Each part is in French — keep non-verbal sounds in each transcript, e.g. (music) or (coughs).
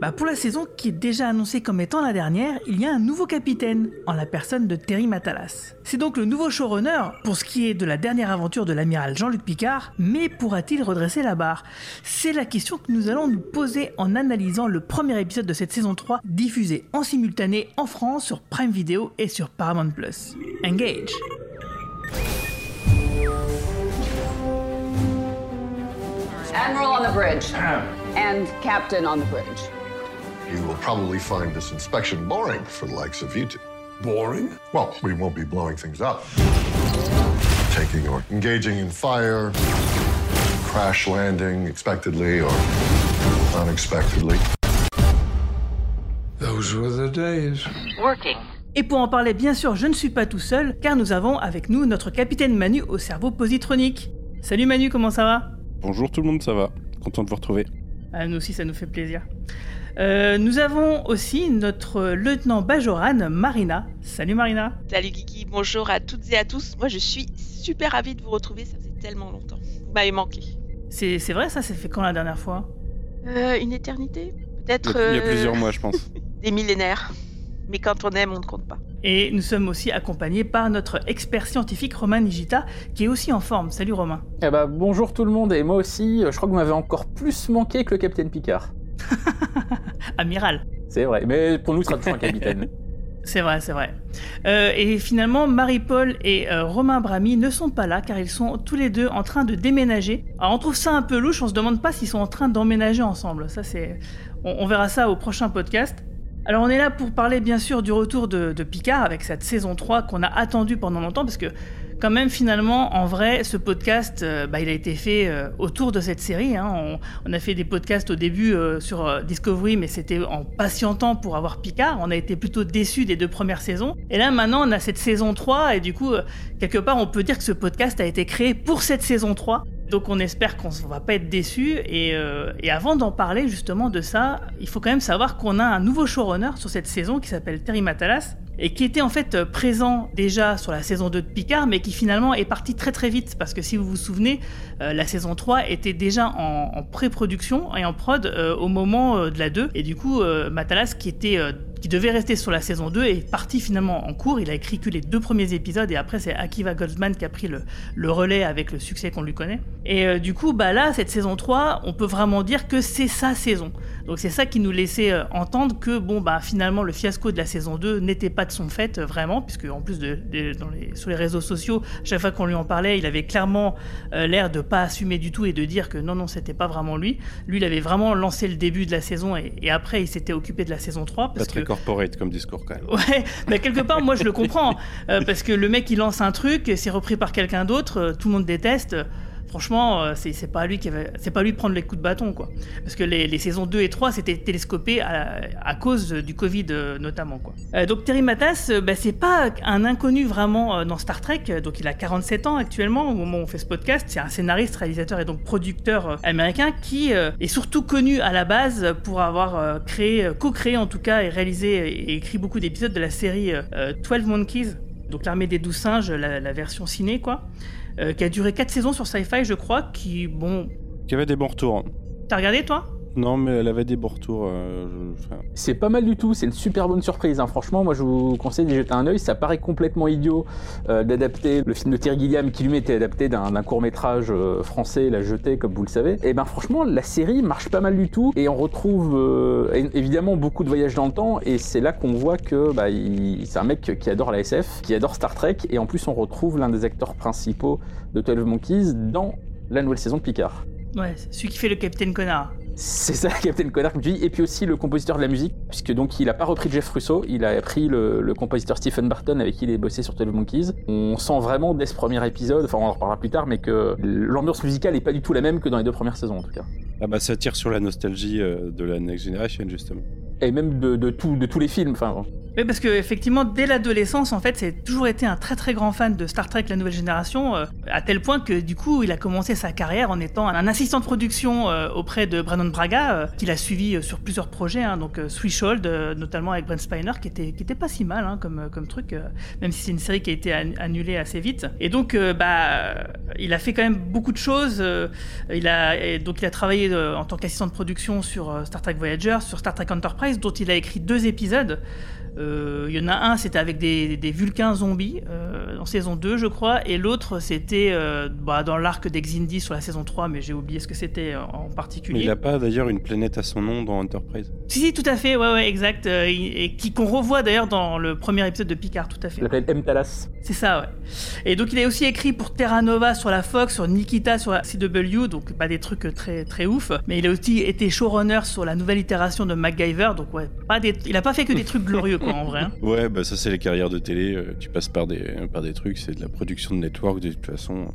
bah pour la saison qui est déjà annoncée comme étant la dernière, il y a un nouveau capitaine, en la personne de Terry Matalas. C'est donc le nouveau showrunner pour ce qui est de la dernière aventure de l'amiral Jean-Luc Picard, mais pourra-t-il redresser la barre? C'est la question que nous allons nous poser en analysant le premier épisode de cette saison 3 diffusé en simultané en France sur Prime Video et sur Paramount+. Engage Admiral on the bridge. and Captain on the bridge. You will probably find this inspection boring for the likes of you two. Boring? Well, we won't be blowing things up. Taking or engaging in fire, crash landing expectedly or unexpectedly. Those were the days. Working. Et pour en parler, bien sûr, je ne suis pas tout seul, car nous avons avec nous notre capitaine Manu au cerveau positronique. Salut Manu, comment ça va? Bonjour tout le monde, ça va? Content de vous retrouver. Ah, nous aussi, ça nous fait plaisir. Euh, nous avons aussi notre lieutenant Bajoran, Marina. Salut Marina. Salut Kiki, bonjour à toutes et à tous. Moi je suis super ravie de vous retrouver, ça faisait tellement longtemps. Vous m'avez manqué. C'est vrai ça, c'est fait quand la dernière fois? Euh, une éternité Il y, Peut-être a, il y a euh, plusieurs mois, je pense. (laughs) des millénaires. Mais quand on aime, on ne compte pas. Et nous sommes aussi accompagnés par notre expert scientifique Romain Nigita, qui est aussi en forme. Salut Romain. Eh bah, bonjour tout le monde, et moi aussi, je crois que vous m'avez encore plus manqué que le capitaine Picard. (laughs) Amiral. C'est vrai, mais pour nous, ce sera toujours un capitaine. (laughs) C'est vrai, c'est vrai. Euh, et finalement, Marie-Paul et euh, Romain Brami ne sont pas là car ils sont tous les deux en train de déménager. Alors on trouve ça un peu louche, on se demande pas s'ils sont en train d'emménager ensemble. Ça c'est, on, on verra ça au prochain podcast. Alors on est là pour parler bien sûr du retour de, de Picard avec cette saison 3 qu'on a attendu pendant longtemps parce que quand même finalement en vrai ce podcast euh, bah, il a été fait euh, autour de cette série. hein. On, a fait des podcasts au début euh, sur Discovery mais c'était en patientant pour avoir Picard. On a été plutôt déçus des deux premières saisons. Et là maintenant on a cette saison 3 et du coup quelque part on peut dire que ce podcast a été créé pour cette saison 3. Donc on espère qu'on ne va pas être déçu. Et, et avant d'en parler justement de ça, il faut quand même savoir qu'on a un nouveau showrunner sur cette saison qui s'appelle Terry Matalas et qui était en fait euh, présent déjà sur la saison 2 de Picard, mais qui finalement est parti très très vite parce que si vous vous souvenez, euh, la saison 3 était déjà en, pré-production et en prod euh, au moment de la 2. Et du coup, Matalas qui était qui devait rester sur la saison 2 est parti finalement en cours. Il a écrit que les deux premiers épisodes et après c'est Akiva Goldsman qui a pris le, le relais avec le succès qu'on lui connaît. Et du coup, bah là, cette saison 3, on peut vraiment dire que c'est sa saison. Donc c'est ça qui nous laissait entendre que bon bah finalement le fiasco de la saison 2 n'était pas de son fait euh, vraiment, puisque en plus de, de- dans les, sur les réseaux sociaux, chaque fois qu'on lui en parlait, il avait clairement euh, l'air de pas assumer du tout et de dire que non non c'était pas vraiment lui. Lui il avait vraiment lancé le début de la saison et, et après il s'était occupé de la saison 3 Pas parce très que corporate comme discours quand même. (laughs) Ouais, mais quelque part, moi je le comprends. euh, parce que le mec il lance un truc, c'est repris par quelqu'un d'autre, tout le monde déteste. Franchement, euh, c'est pas lui qui c'est pas lui prendre les coups de bâton quoi. Parce que les, les saisons 2 et 3 c'était télescopé à, à cause du Covid euh, notamment quoi. Euh, donc Terry Matas, bah, c'est pas un inconnu vraiment dans Star Trek. Donc il a 47 ans actuellement au moment où on fait ce podcast. C'est un scénariste, réalisateur et donc producteur américain qui est surtout connu à la base pour avoir créé, co-créé en tout cas et réalisé et écrit beaucoup d'épisodes de la série euh, euh, 12 Monkeys. Donc l'armée des douze singes, la, la version ciné quoi, qui a duré 4 saisons sur Sci-Fi je crois, qui bon, Qui avait des bons retours. t'as regardé toi? Non, mais elle avait des bons retours. euh, je- enfin, C'est pas mal du tout, c'est une super bonne surprise. hein. Franchement, moi je vous conseille d'y jeter un œil. Ça paraît complètement idiot euh, d'adapter le film de Terry Gilliam qui lui était adapté d'un d'un court métrage français, La Jetée, comme vous le savez. Et ben franchement, la série marche pas mal du tout et on retrouve euh, é- évidemment beaucoup de voyages dans le temps. Et c'est là qu'on voit que bah, il- c'est un mec qui adore la SF, qui adore Star Trek. Et en plus, on retrouve l'un des acteurs principaux de 12 Monkeys dans la nouvelle saison de Picard. Ouais, c'est celui qui fait le Capitaine Connard. C'est ça, (laughs) Captain Connard, comme tu. Et puis aussi le compositeur de la musique, puisque donc il a pas repris Jeff Russo, il a pris le, compositeur Stephen Barton avec qui il est bossé sur 12 Monkeys. On sent vraiment dès ce premier épisode, enfin on en reparlera plus tard, mais que l'ambiance musicale est pas du tout la même que dans les deux premières saisons en tout cas. Ah bah ça tire sur la nostalgie euh, de la Next Generation justement. Et même de, tous les films. Oui, parce que effectivement, dès l'adolescence, en fait, c'est toujours été un très très grand fan de Star Trek, la nouvelle génération, euh, à tel point que du coup, il a commencé sa carrière en étant un assistant de production euh, auprès de Brandon Braga, euh, qu'il a suivi sur plusieurs projets, hein, donc Threshold, notamment avec Brent Spiner, qui était pas si mal hein, comme truc, même si c'est une série qui a été an- annulée assez vite. Et donc, bah, il a fait quand même beaucoup de choses. donc il a travaillé en tant qu'assistant de production sur Star Trek Voyager, sur Star Trek Enterprise, dont il a écrit deux épisodes. Euh, Il y en a un, c'était avec des, des Vulcains zombies, euh, en saison 2, je crois, et l'autre, c'était euh, bah, dans l'arc d'Exindi sur la saison 3, mais j'ai oublié ce que c'était en Mais particulier. il a pas d'ailleurs une planète à son nom dans Enterprise? Si, si, tout à fait, ouais, ouais, exact. euh, et qui qu'on revoit d'ailleurs dans le premier épisode de Picard, tout à fait. il s'appelle M. Talas. C'est ça, ouais. Et donc il a aussi écrit pour Terra Nova sur la Fox, sur Nikita sur la CW, donc pas des trucs très très ouf. Mais il a aussi été showrunner sur la nouvelle itération de MacGyver, donc ouais, pas des... il a pas fait que des trucs glorieux quoi en vrai. (laughs) Ouais, bah ça c'est les carrières de télé. euh, tu passes par des, par des trucs, c'est de la production de network de toute façon.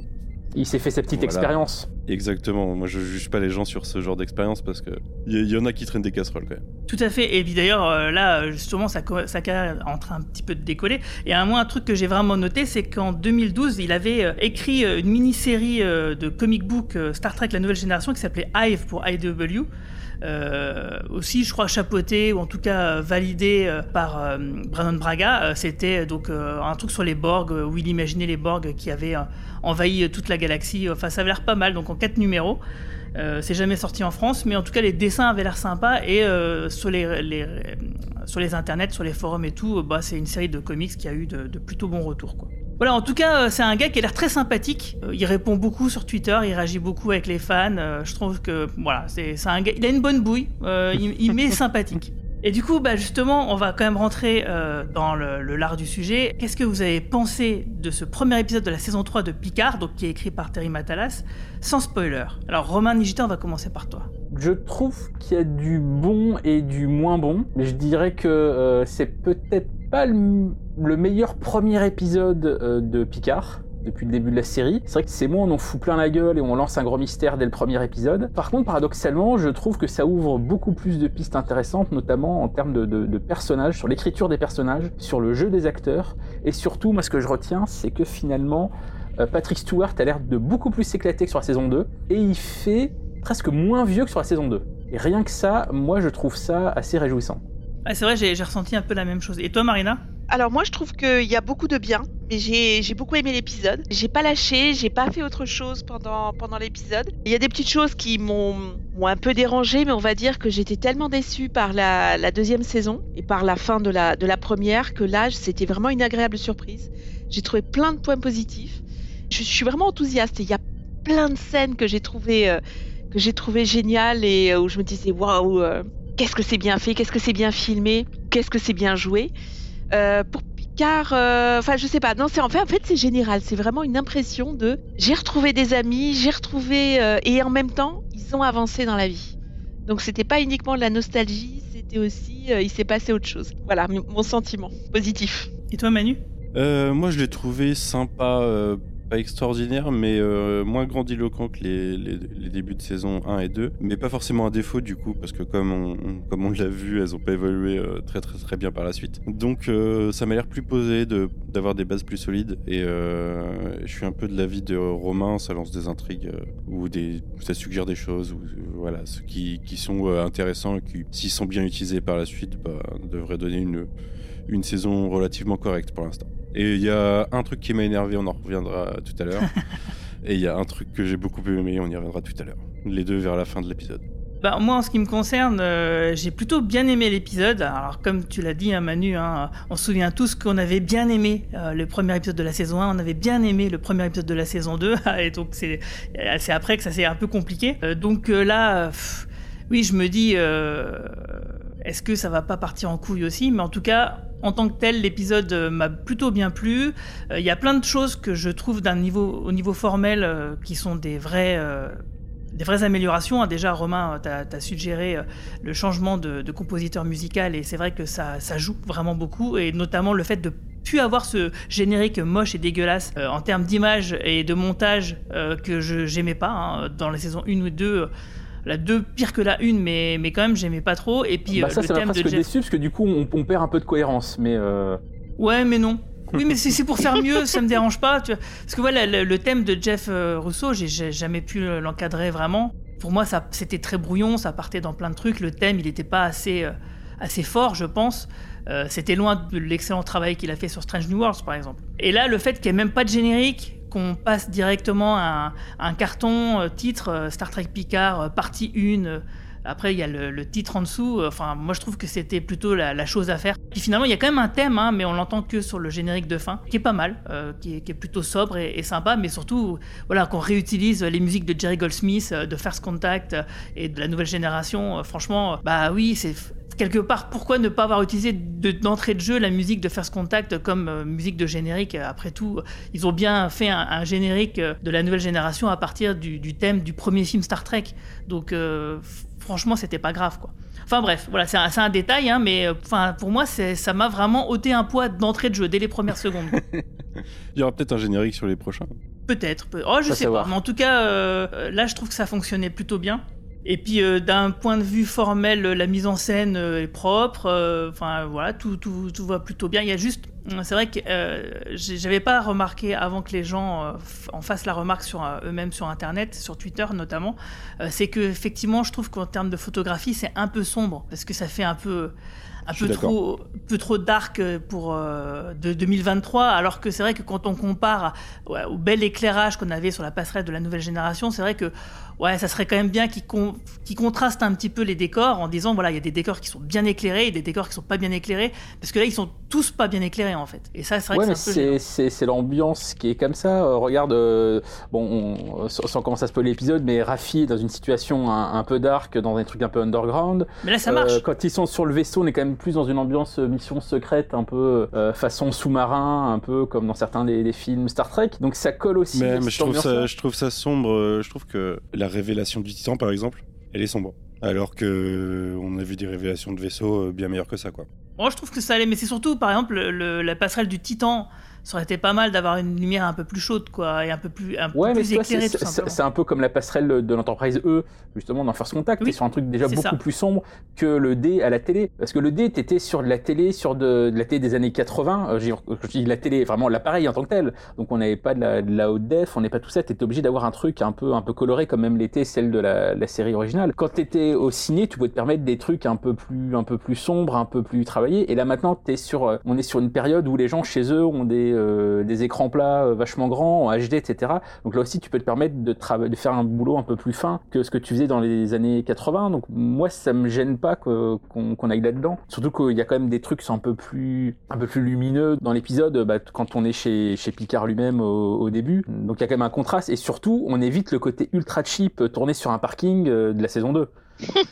Il s'est fait sa petite Voilà. expérience. Exactement. Moi je juge pas les gens sur ce genre d'expérience parce que il y, y en a qui traînent des casseroles quand même. Tout à fait. Et puis d'ailleurs, euh, là, justement, sa, co- sa carrière est en train un petit peu de décoller. Et à moi, un truc que j'ai vraiment noté, c'est qu'en 2012, il avait euh, écrit euh, une mini-série euh, de comic book euh, Star Trek La Nouvelle Génération qui s'appelait Hive pour IW. Euh, aussi, je crois, chapeauté ou en tout cas euh, validé euh, par Brandon Braga. C'était donc un truc sur les Borg où il imaginait les Borg qui avaient envahi toute la galaxie. Enfin, ça avait l'air pas mal. Donc en quatre numéros. C'est jamais sorti en France, mais en tout cas les dessins avaient l'air sympas et sur les, sur les internets, sur les forums et tout, bah, c'est une série de comics qui a eu de, plutôt bons retours. Voilà, en tout cas, euh, c'est un gars qui a l'air très sympathique. Euh, il répond beaucoup sur Twitter, il réagit beaucoup avec les fans. Euh, je trouve que voilà, c'est un gars, il a une bonne bouille, euh, il, il m'est (laughs) sympathique. Et du coup, bah justement, on va quand même rentrer euh, dans le, le lard du sujet. Qu'est-ce que vous avez pensé de ce premier épisode de la saison 3 de Picard, donc qui est écrit par Terry Matalas, sans spoiler? Alors, Romain Nigita, on va commencer par toi. Je trouve qu'il y a du bon et du moins bon, mais je dirais que euh, c'est peut-être pas le, le meilleur premier épisode euh, de Picard depuis le début de la série. C'est vrai que c'est moi, on en fout plein la gueule et on lance un gros mystère dès le premier épisode. Par contre, paradoxalement, je trouve que ça ouvre beaucoup plus de pistes intéressantes, notamment en termes de, de- de personnages, sur l'écriture des personnages, sur le jeu des acteurs, et surtout, moi ce que je retiens, c'est que finalement, euh, Patrick Stewart a l'air de beaucoup plus s'éclater que sur la saison 2, et il fait presque moins vieux que sur la saison 2. Et rien que ça, moi je trouve ça assez réjouissant. Ah, c'est vrai, j'ai ressenti un peu la même chose. Et toi, Marina? Alors moi je trouve qu'il y a beaucoup de bien, mais j'ai beaucoup aimé l'épisode. J'ai pas lâché, j'ai pas fait autre chose pendant, l'épisode. Il y a des petites choses qui m'ont un peu dérangé, mais on va dire que j'étais tellement déçue par la, deuxième saison et par la fin de la, première que là c'était vraiment une agréable surprise. J'ai trouvé plein de points positifs. Je, suis vraiment enthousiaste il y a plein de scènes que j'ai trouvé euh, géniales et euh, où je me disais waouh euh, qu'est-ce que c'est bien fait, qu'est-ce que c'est bien filmé, qu'est-ce que c'est bien joué? Euh, pour Picard, euh, enfin je sais pas, non c'est en fait en fait c'est général, c'est vraiment une impression de j'ai retrouvé des amis, j'ai retrouvé euh, et en même temps ils ont avancé dans la vie. Donc c'était pas uniquement de la nostalgie, c'était aussi euh, il s'est passé autre chose. Voilà mon sentiment positif. Et toi, Manu? Euh, moi, je l'ai trouvé sympa, euh, pas extraordinaire, mais euh, moins grandiloquent que les, les- débuts de saison 1 et 2. Mais pas forcément un défaut, du coup, parce que comme on, comme on l'a vu, elles ont pas évolué euh, très très très bien par la suite. Donc, euh, ça m'a l'air plus posé, d'avoir des bases plus solides. Et je suis un peu de l'avis de Romain, ça lance des intrigues, ou des, ça suggère des choses, ou voilà, ceux qui, qui sont intéressants et qui, s'ils sont bien utilisés par la suite, bah, devraient donner une, une saison relativement correcte pour l'instant. Et il y a un truc qui m'a énervé, on en reviendra tout à l'heure. (laughs) Et il y a un truc que j'ai beaucoup aimé, on y reviendra tout à l'heure. Les deux vers la fin de l'épisode. Bah, moi, en ce qui me concerne, euh, j'ai plutôt bien aimé l'épisode. Alors, comme tu l'as dit, hein, Manu, hein, on se souvient tous qu'on avait bien aimé euh, le premier épisode de la saison 1, on avait bien aimé le premier épisode de la saison 2, (laughs) et donc c'est euh, c'est après que ça s'est un peu compliqué. Euh, donc là, pff, oui, je me dis, est-ce que ça va pas partir en couille aussi? Mais en tout cas, en tant que tel, l'épisode euh, m'a plutôt bien plu. Euh, Il y a plein de choses que je trouve d'un niveau, au niveau formel euh, qui sont des vraies améliorations. hein. Déjà, Romain, tu as, suggéré le changement de, compositeur musical et c'est vrai que ça, joue vraiment beaucoup et notamment le fait de plus avoir ce générique moche et dégueulasse en termes d'image et de montage que je j'aimais pas hein. dans la saison 1 ou 2. La 2 pire que la 1, mais, mais quand même, j'aimais pas trop. Et puis, Bah, euh, ça, le ça thème de Jeff. déçu parce que du coup, on, on perd un peu de cohérence. Mais euh, Ouais, mais non. Oui, mais c'est pour faire mieux, ça me (laughs) dérange pas. Tu vois. Parce que voilà, le, le thème de Jeff euh, Rousseau, j'ai- jamais pu l'encadrer vraiment. Pour moi, ça c'était très brouillon, ça partait dans plein de trucs. Le thème, il n'était pas assez, euh, assez fort, je pense. Euh, c'était loin de l'excellent travail qu'il a fait sur Strange New Worlds, par exemple. Et là, le fait qu'il n'y ait même pas de générique, qu'on passe directement à un, carton euh, titre euh, Star Trek Picard, euh, partie 1. euh, après, il y a le, titre en dessous. Enfin, moi, je trouve que c'était plutôt la, chose à faire. Puis finalement, il y a quand même un thème, hein, mais on l'entend que sur le générique de fin, qui est pas mal, qui, est, plutôt sobre et, et sympa, mais surtout, voilà, qu'on réutilise les musiques de Jerry Goldsmith, de First Contact et de la nouvelle génération. franchement, bah oui, c'est quelque part, pourquoi ne pas avoir utilisé de- d'entrée de, jeu la musique de First Contact comme euh, musique de générique? Après tout, ils ont bien fait un, un générique euh, de la nouvelle génération à partir du, du thème du premier film Star Trek. Donc, euh, franchement, c'était pas grave, quoi. Enfin bref, voilà, c'est un, détail, hein, mais euh, enfin pour moi, ça m'a vraiment ôté un poids d'entrée de jeu dès les premières secondes. (laughs) Il y aura peut-être un générique sur les prochains. Peut-être. peut- Oh, je Pas sais pas. Mais en tout cas, euh, euh, là, je trouve que ça fonctionnait plutôt bien. Et puis, euh, d'un point de vue formel, euh, la mise en scène euh, est propre. euh, Enfin, voilà, tout, tout, tout va plutôt bien. Il y a juste. C'est vrai que euh, j'avais pas remarqué avant que les gens en fassent la remarque sur eux-mêmes sur Internet, sur Twitter notamment. c'est que effectivement, je trouve qu'en termes de photographie, c'est un peu sombre parce que ça fait un peu un peu trop, peu trop dark pour euh, de 2023, alors que c'est vrai que quand on compare ouais, au bel éclairage qu'on avait sur la passerelle de la nouvelle génération, c'est vrai que ouais, ça serait quand même bien qu'ils con- contrastent un petit peu les décors en disant voilà, il y a des décors qui sont bien éclairés et des décors qui sont pas bien éclairés, parce que là ils sont tous pas bien éclairés en fait. Et ça, c'est vrai ouais, que c'est l'ambiance qui est comme ça. Euh, regarde, euh, bon, on- sans, commencer à spoiler l'épisode, mais Raffi est dans une situation un, un peu dark, dans un truc un peu underground. Mais là, ça marche. Euh, quand ils sont sur le vaisseau, on est quand même plus dans une ambiance euh, mission secrète, un peu euh, façon sous-marin, un peu comme dans certains des, des films Star Trek. Donc ça colle aussi. Mais, je, trouve ça, je trouve ça sombre. euh, Je trouve que la révélation du Titan, par exemple, elle est sombre. Alors que on a vu des révélations de vaisseaux bien meilleures que ça, quoi. Moi, je trouve que ça allait, mais c'est surtout, par exemple, le- la passerelle du Titan. Ça aurait été pas mal d'avoir une lumière un peu plus chaude, quoi, et un peu plus, un peu Ouais, mais plus éclairée, c'est- un peu comme la passerelle de l'Enterprise E, justement, dans First Contact. Oui, T'es sur un truc déjà beaucoup ça. plus sombre que le D à la télé. Parce que le D, t'étais sur de la télé, sur de, de la télé des années 80. Euh, je dis la télé, vraiment l'appareil en tant que tel. Donc on n'avait pas de la, de la haute def, on n'est pas tout ça. T'étais obligé d'avoir un truc un peu, un peu coloré, comme même l'était celle de la, la série originale. Quand t'étais au ciné, tu pouvais te permettre des trucs un peu plus, un peu plus sombres, un peu plus travaillés. Et là maintenant, t'es sur, euh, on est sur une période où les gens chez eux ont des, euh, des écrans plats euh, vachement grands, en HD, etc. Donc là aussi, tu peux te permettre de, de faire un boulot un peu plus fin que ce que tu faisais dans les années 80. Donc moi, ça me gêne pas qu'on aille là-dedans. Surtout qu'il y a quand même des trucs un peu plus, un peu plus lumineux dans l'épisode bah, quand on est chez, chez Picard lui-même au, au début. Donc il y a quand même un contraste. Et surtout, on évite le côté ultra cheap euh, tourné sur un parking euh, de la saison 2.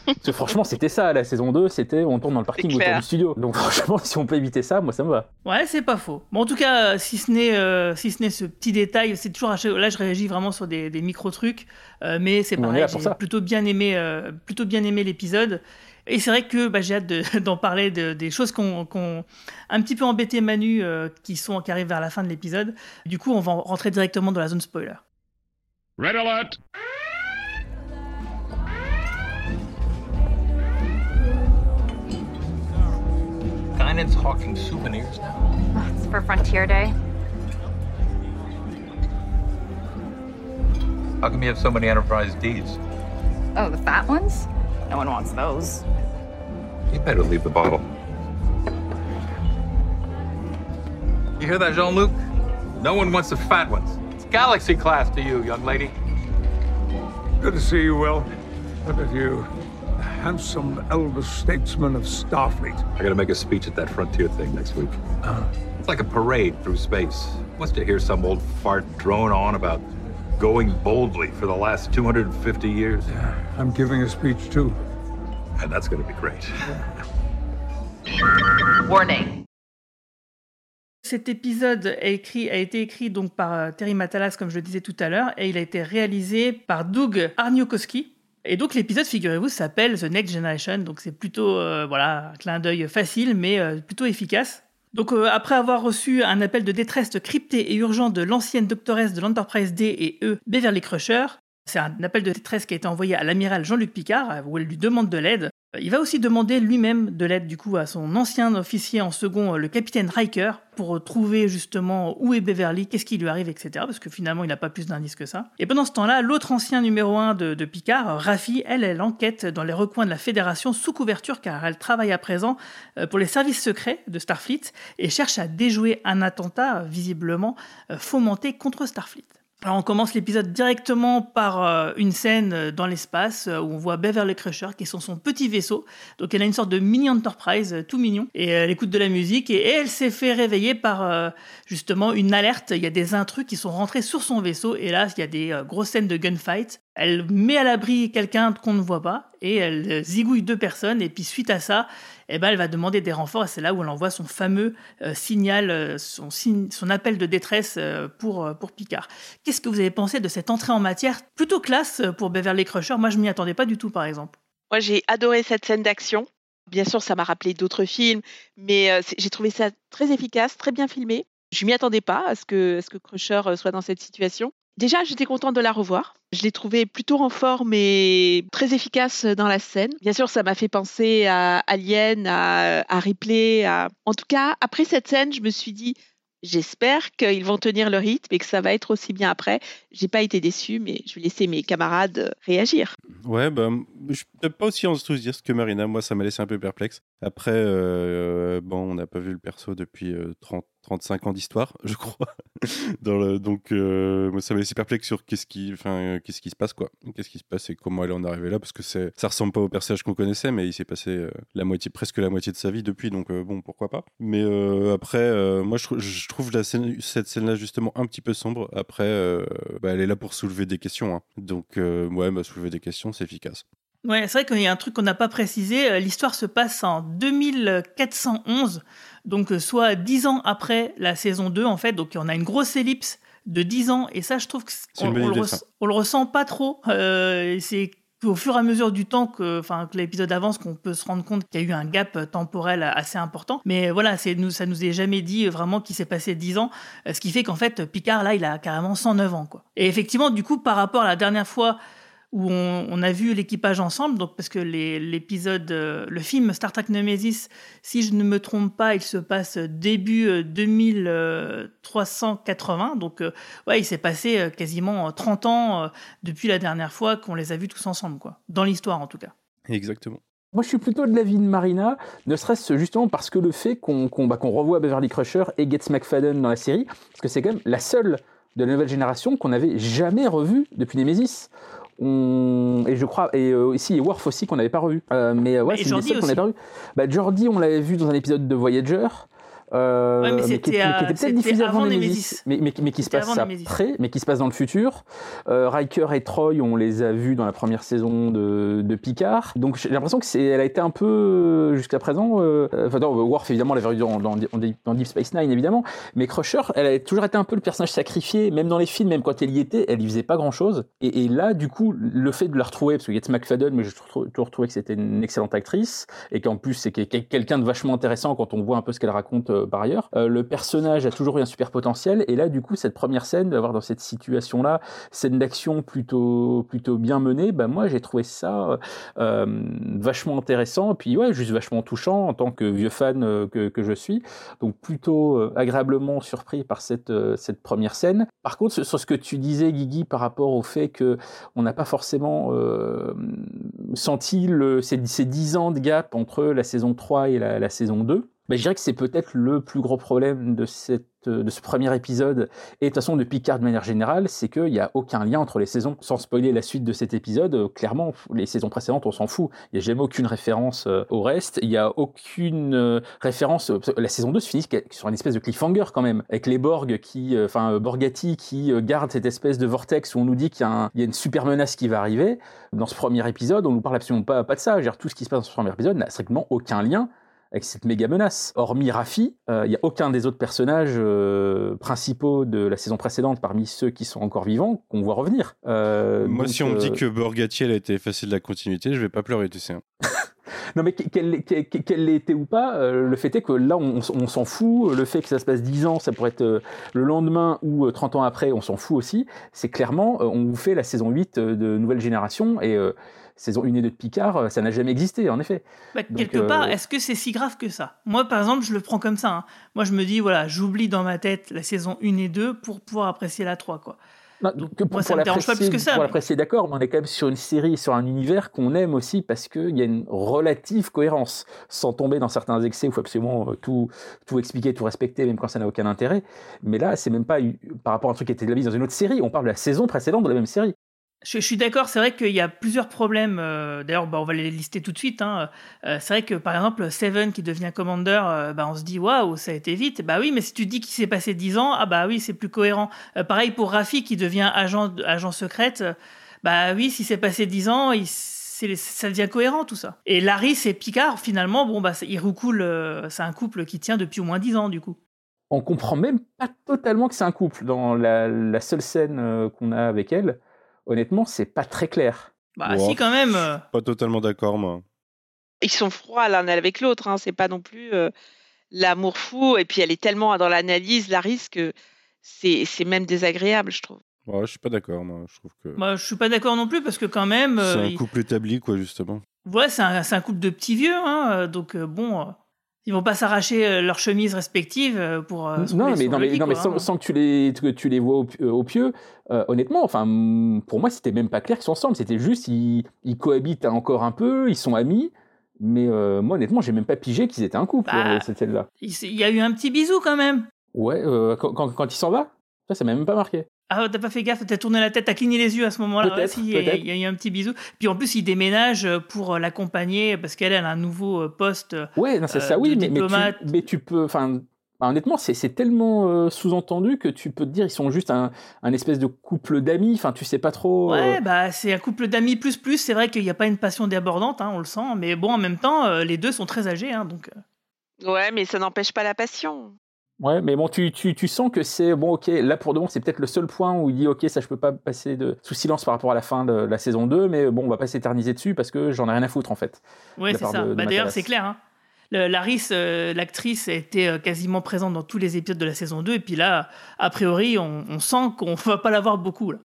Parce que franchement, c'était ça, la saison 2, c'était on tourne dans le parking autour du studio. Donc (laughs) franchement, si on peut éviter ça, moi ça me va. Ouais, c'est pas faux. Bon, en tout cas, euh, si ce n'est euh, si ce n'est ce petit détail, c'est toujours là je réagis vraiment sur des, des micro trucs, euh, mais c'est pareil, j'ai plutôt bien aimé euh, plutôt bien aimé l'épisode. Et c'est vrai que bah, j'ai hâte de- (laughs) d'en parler de- des choses qu'on qu'on un petit peu embêté Manu euh, qui sont qui arrivent vers la fin de l'épisode. Du coup, on va rentrer directement dans la zone spoiler. Red alert! Dynan's hawking souvenirs now. It's for Frontier Day. How come you have so many Enterprise Ds? Oh, the fat ones? No one wants those. You better leave the bottle. You hear that, Jean Luc? No one wants the fat ones. It's galaxy class to you, young lady. Good to see you, Will. Look at you. The handsome elder statesman of Starfleet. I gotta make a speech at that frontier thing next week. Uh-huh. It's like a parade through space. Wants to hear some old fart drone on about going boldly for the last 250 years. I'm giving a speech too. And that's gonna be great. (laughs) Warning. Cet épisode a, écrit, a été écrit donc par euh, Terry Matalas, comme je le disais tout à l'heure, et il a été réalisé par Doug Arniokowski. Et donc l'épisode, figurez-vous, s'appelle The Next Generation, donc c'est plutôt euh, voilà un clin d'œil facile, mais euh, plutôt efficace. Donc euh, après avoir reçu un appel de détresse crypté et urgent de l'ancienne doctoresse de l'Enterprise D et E, Beverly Crusher, C'est un appel de détresse qui a été envoyé à l'amiral Jean-Luc Picard, où elle lui demande de l'aide. Il va aussi demander lui-même de l'aide du coup à son ancien officier en second, le capitaine Riker, pour trouver justement où est Beverly, qu'est-ce qui lui arrive, etc. Parce que finalement, il n'a pas plus d'indices que ça. Et pendant ce temps-là, l'autre ancien numéro 1 de, de Picard, Raffi, elle, elle enquête dans les recoins de la Fédération sous couverture car elle travaille à présent euh, pour les services secrets de Starfleet et cherche à déjouer un attentat visiblement euh, fomenté contre Starfleet. On commence l'épisode directement par euh, une scène euh, dans l'espace euh, où on voit Beverly Crusher qui est sur son petit vaisseau. Donc elle a une sorte de mini Enterprise tout mignon et elle écoute de la musique et, elle s'est fait réveiller par justement une alerte. Il y a des intrus qui sont rentrés sur son vaisseau et là il y a des grosses scènes de gunfight. Elle met à l'abri quelqu'un qu'on ne voit pas et elle zigouille deux personnes et puis suite à ça eh ben, elle va demander des renforts et c'est là où elle envoie son fameux euh, signal, euh, son, son, appel de détresse euh, pour, pour Picard. Qu'est-ce que vous avez pensé de cette entrée en matière plutôt classe pour Beverly Crusher? Moi, je m'y attendais pas du tout, par exemple. Moi, j'ai adoré cette scène d'action. Bien sûr, ça m'a rappelé d'autres films, mais j'ai trouvé ça très efficace, très bien filmé. Je m'y attendais pas à ce que, Crusher soit dans cette situation. Déjà, j'étais contente de la revoir. Je l'ai trouvée plutôt en forme et très efficace dans la scène. Bien sûr, ça m'a fait penser à Alien, à, Ripley. En tout cas, après cette scène, je me suis dit, J'espère qu'ils vont tenir le rythme et que ça va être aussi bien après. J'ai pas été déçu, mais je vais laisser mes camarades réagir. Ouais, bah, je suis pas aussi enthousiaste que Marina. Moi, ça m'a laissé un peu perplexe. Après, euh, bon, on n'a pas vu le perso depuis 30, euh, 35 ans d'histoire, (laughs) je crois. Donc, euh, ça m'a laissé perplexe sur qu'est-ce qui, enfin, qu'est-ce qui se passe, quoi. Qu'est-ce qui se passe et comment elle en est arrivée là, parce que c'est, ça ressemble pas au personnage qu'on connaissait, mais il s'est passé euh, la moitié, presque la moitié de sa vie depuis, donc euh, bon, pourquoi pas. Mais après, moi, je, trouve cette scène-là justement un petit peu sombre. Après, bah, elle est là pour soulever des questions, hein. donc ouais, bah, soulever des questions, c'est efficace. Ouais, c'est vrai qu'il y a un truc qu'on n'a pas précisé. L'histoire se passe en 2411 donc euh, soit 10 ans après la saison 2 en fait, donc on a une grosse ellipse de 10 ans et ça je trouve qu'on on, on, le ressent pas trop. Euh, c'est au fur et à mesure du temps que, enfin, que l'épisode avance qu'on peut se rendre compte qu'il y a eu un gap temporel assez important. Mais voilà, c'est nous, ça nous est jamais dit vraiment qu'il s'est passé 10 ans, ce qui fait qu'en fait Picard là, il a carrément 109 ans quoi. Et effectivement, du coup, par rapport à la dernière fois où on, a vu l'équipage ensemble, donc parce que l'épisode, euh, le film Star Trek Nemesis, si je ne me trompe pas, il se passe début 2380, euh, donc euh, ouais, il s'est passé quasiment 30 ans depuis la dernière fois qu'on les a vus tous ensemble, quoi, dans l'histoire en tout cas. Exactement. Moi, je suis plutôt de l'avis de Marina, ne serait-ce justement parce que le fait qu'on bah, revoit Beverly Crusher et Gates McFadden dans la série, parce que c'est quand même la seule de la nouvelle génération qu'on n'avait jamais revue depuis Nemesis et je crois et euh, ici Worf aussi qu'on n'avait pas revu. Euh, mais ouais c'est une qu'on n'avait pas revu. Bah, Jordi on l'avait vu dans un épisode de Voyager euh, mais, qui, était peut-être diffusé avant, Nemesis, Mais, mais, qui se passe après, mais qui se passe dans le futur. Euh, Riker et Troy, on les a vus dans la première saison de, de Picard. Donc j'ai l'impression que c'est, elle a été un peu euh, jusqu'à présent. Euh, enfin, non, Worf évidemment, l'avait vu dans, dans, dans, Deep Space Nine évidemment, mais Crusher, elle a toujours été un peu le personnage sacrifié, même dans les films, même quand elle y était, elle y faisait pas grand chose. Et, et là, du coup, le fait de la retrouver, parce que Yates McFadden, mais j'ai toujours trouvé que c'était une excellente actrice et qu'en plus c'est quelqu'un de vachement intéressant quand on voit un peu ce qu'elle raconte euh, par ailleurs. Euh, le personnage a toujours eu un super potentiel et là du coup cette première scène d'avoir dans cette situation là scène d'action plutôt plutôt bien menée, bah moi j'ai trouvé ça euh, vachement intéressant et puis ouais juste vachement touchant en tant que vieux fan que, que, je suis. Donc plutôt agréablement surpris par cette cette première scène. Par contre sur ce que tu disais Guigui par rapport au fait que on n'a pas forcément senti le, ces, ces 10 ans de gap entre la saison 3 et la, la saison 2 mais je dirais que c'est peut-être le plus gros problème de cette de ce premier épisode et de toute façon de Picard de manière générale, c'est qu'il n'y a aucun lien entre les saisons. Sans spoiler la suite de cet épisode, euh, clairement, les saisons précédentes, on s'en fout. Il n'y a jamais aucune référence euh, au reste. Il n'y a aucune euh, référence. La saison 2 se finit sur une espèce de cliffhanger quand même, avec les Borg qui, enfin, Borgati qui garde cette espèce de vortex où on nous dit qu'il y, a une super menace qui va arriver. Dans ce premier épisode, on nous parle absolument pas, pas de ça. Dire, tout ce qui se passe dans ce premier épisode n'a strictement aucun lien avec cette méga menace. Hormis Rafi, il euh, n'y a aucun des autres personnages euh, principaux de la saison précédente, parmi ceux qui sont encore vivants, qu'on voit revenir. Euh, Moi, si on me dit que Borgatiel a été effacé de la continuité, je vais pas pleurer, tu sais. Hein. (laughs) Non, mais qu'elle l'ait été ou pas, euh, le fait est que là, on, on s'en fout. Le fait que ça se passe 10 ans, ça pourrait être euh, le lendemain ou euh, 30 ans après, on s'en fout aussi. C'est clairement, on vous fait la saison 8 euh, de Nouvelle Génération et saison 1 et 2 de Picard, euh, ça n'a jamais existé, en effet. Bah, Donc, quelque euh, part, est-ce que c'est si grave que ça? Moi, par exemple, je le prends comme ça. hein. Moi, je me dis, voilà, j'oublie dans ma tête la saison 1 et 2 pour pouvoir apprécier la 3, quoi. Non, que pour, moi, ça pour me dérange pas plus que ça, Pour mais- l'apprécier, d'accord, mais on est quand même sur une série, sur un univers qu'on aime aussi parce qu'il y a une relative cohérence, sans tomber dans certains excès où il faut absolument euh, tout, tout expliquer, tout respecter, même quand ça n'a aucun intérêt. Mais là, c'est même pas par rapport à un truc qui était établi dans une autre série, on parle de la saison précédente de la même série. Je, suis d'accord, c'est vrai qu'il y a plusieurs problèmes. euh, D'ailleurs, bah, on va les lister tout de suite. hein. Euh, c'est vrai que, par exemple, Seven qui devient Commander, euh, bah, on se dit, waouh, ça a été vite. Bah oui, mais si tu dis qu'il s'est passé 10 ans, ah bah oui, c'est plus cohérent. Pareil pour Rafi qui devient agent, agent secrète. Bah oui, si c'est passé 10 ans, ça devient cohérent tout ça. Et Laris et Picard, finalement, bon, bah, ils recoulent. c'est un couple qui tient depuis au moins 10 ans, du coup. On comprend même pas totalement que c'est un couple. Dans la, seule scène qu'on a avec elle, honnêtement, c'est pas très clair. Bah Wow. si, quand même. euh, Pas totalement d'accord, moi. Ils sont froids l'un avec l'autre, hein. c'est pas non plus euh, l'amour fou. Et puis elle est tellement dans l'analyse, la risque, c'est c'est même désagréable, je trouve. Ouais, je suis pas d'accord, moi. Je trouve que Moi, je suis pas d'accord non plus parce que quand même. euh, c'est un il- couple établi, quoi, justement. Ouais, c'est un, c'est un couple de petits vieux, hein, euh, donc euh, bon, euh, ils vont pas s'arracher euh, leurs chemises respectives euh, pour. euh, non, mais, sur non, le mais, lit, non, mais quoi, sans, hein. sans que, tu les, que tu les vois au, au pieu, euh, honnêtement, enfin, mm, pour moi, c'était même pas clair qu'ils sont ensemble. C'était juste, ils, ils cohabitent encore un peu, ils sont amis. Mais euh, moi, honnêtement, j'ai même pas pigé qu'ils étaient un couple, Bah. cette scène-là. Il, y a eu un petit bisou quand même. Ouais, quand, quand, quand il s'en va, ça, ça m'a même pas marqué. Ah, t'as pas fait gaffe, t'as tourné la tête, t'as cligné les yeux à ce moment-là. Ouais, Peut-être, si, il y, a- eu un petit bisou. Puis en plus, il déménage pour euh, l'accompagner parce qu'elle elle a un nouveau euh, poste. Ouais, non, c'est euh, ça, oui, de mais, tu, mais tu peux. Enfin, bah, honnêtement, c'est c'est tellement euh, sous-entendu que tu peux te dire ils sont juste un, un espèce de couple d'amis. Enfin, tu sais pas trop. euh, Ouais, bah c'est un couple d'amis plus plus. C'est vrai qu'il n'y a pas une passion débordante, hein, on le sent. Mais bon, en même temps, euh, les deux sont très âgés, hein, donc. euh, Ouais, mais ça n'empêche pas la passion. Ouais, mais bon, tu, tu, tu sens que c'est bon, ok, là pour de bon, c'est peut-être le seul point où il dit, ok, ça je peux pas passer de, sous silence par rapport à la fin de la saison 2, mais bon, on va pas s'éterniser dessus parce que j'en ai rien à foutre en fait. Ouais, c'est ça. Bah, D'ailleurs, c'est clair. Hein. Le- Laris, euh, l'actrice, a été euh, quasiment présente dans tous les épisodes de la saison 2. Et puis là, a priori, on, on sent qu'on va pas la voir beaucoup. Là.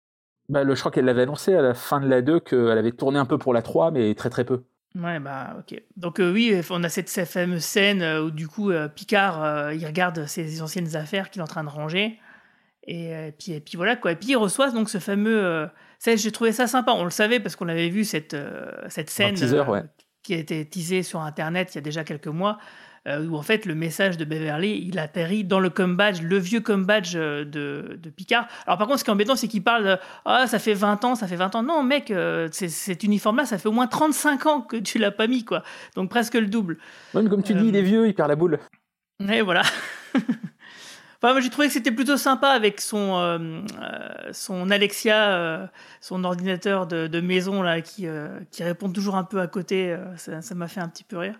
Bah, le, je crois qu'elle l'avait annoncé à la fin de la 2 qu'elle avait tourné un peu pour la 3, mais très très peu. Ouais, bah, ok. Donc, euh, oui, on a cette, cette fameuse scène euh, où, du coup, euh, Picard, euh, il regarde ses anciennes affaires qu'il est en train de ranger. Et, puis, et puis voilà, quoi. Et puis, il reçoit donc ce fameux. ça, J'ai trouvé ça sympa. On le savait parce qu'on avait vu cette, cette scène teaser, ouais. qui a été teasée sur Internet il y a déjà quelques mois. Euh, où en fait le message de Beverly il atterrit dans le come badge, le vieux come badge euh, de, de Picard. Alors par contre, ce qui est embêtant, c'est qu'il parle de Ah, ça fait 20 ans, ça fait 20 ans. Non, mec, euh, cet uniforme-là, ça fait au moins 35 ans que tu l'as pas mis, quoi. Donc presque le double. Mais comme tu dis, il est vieux, il perd la boule. Et voilà. (laughs) Enfin, moi, j'ai trouvé que c'était plutôt sympa avec son, euh, son Alexia, euh, son ordinateur de, de maison là, qui, euh, qui répond toujours un peu à côté. ça m'a fait un petit peu rire.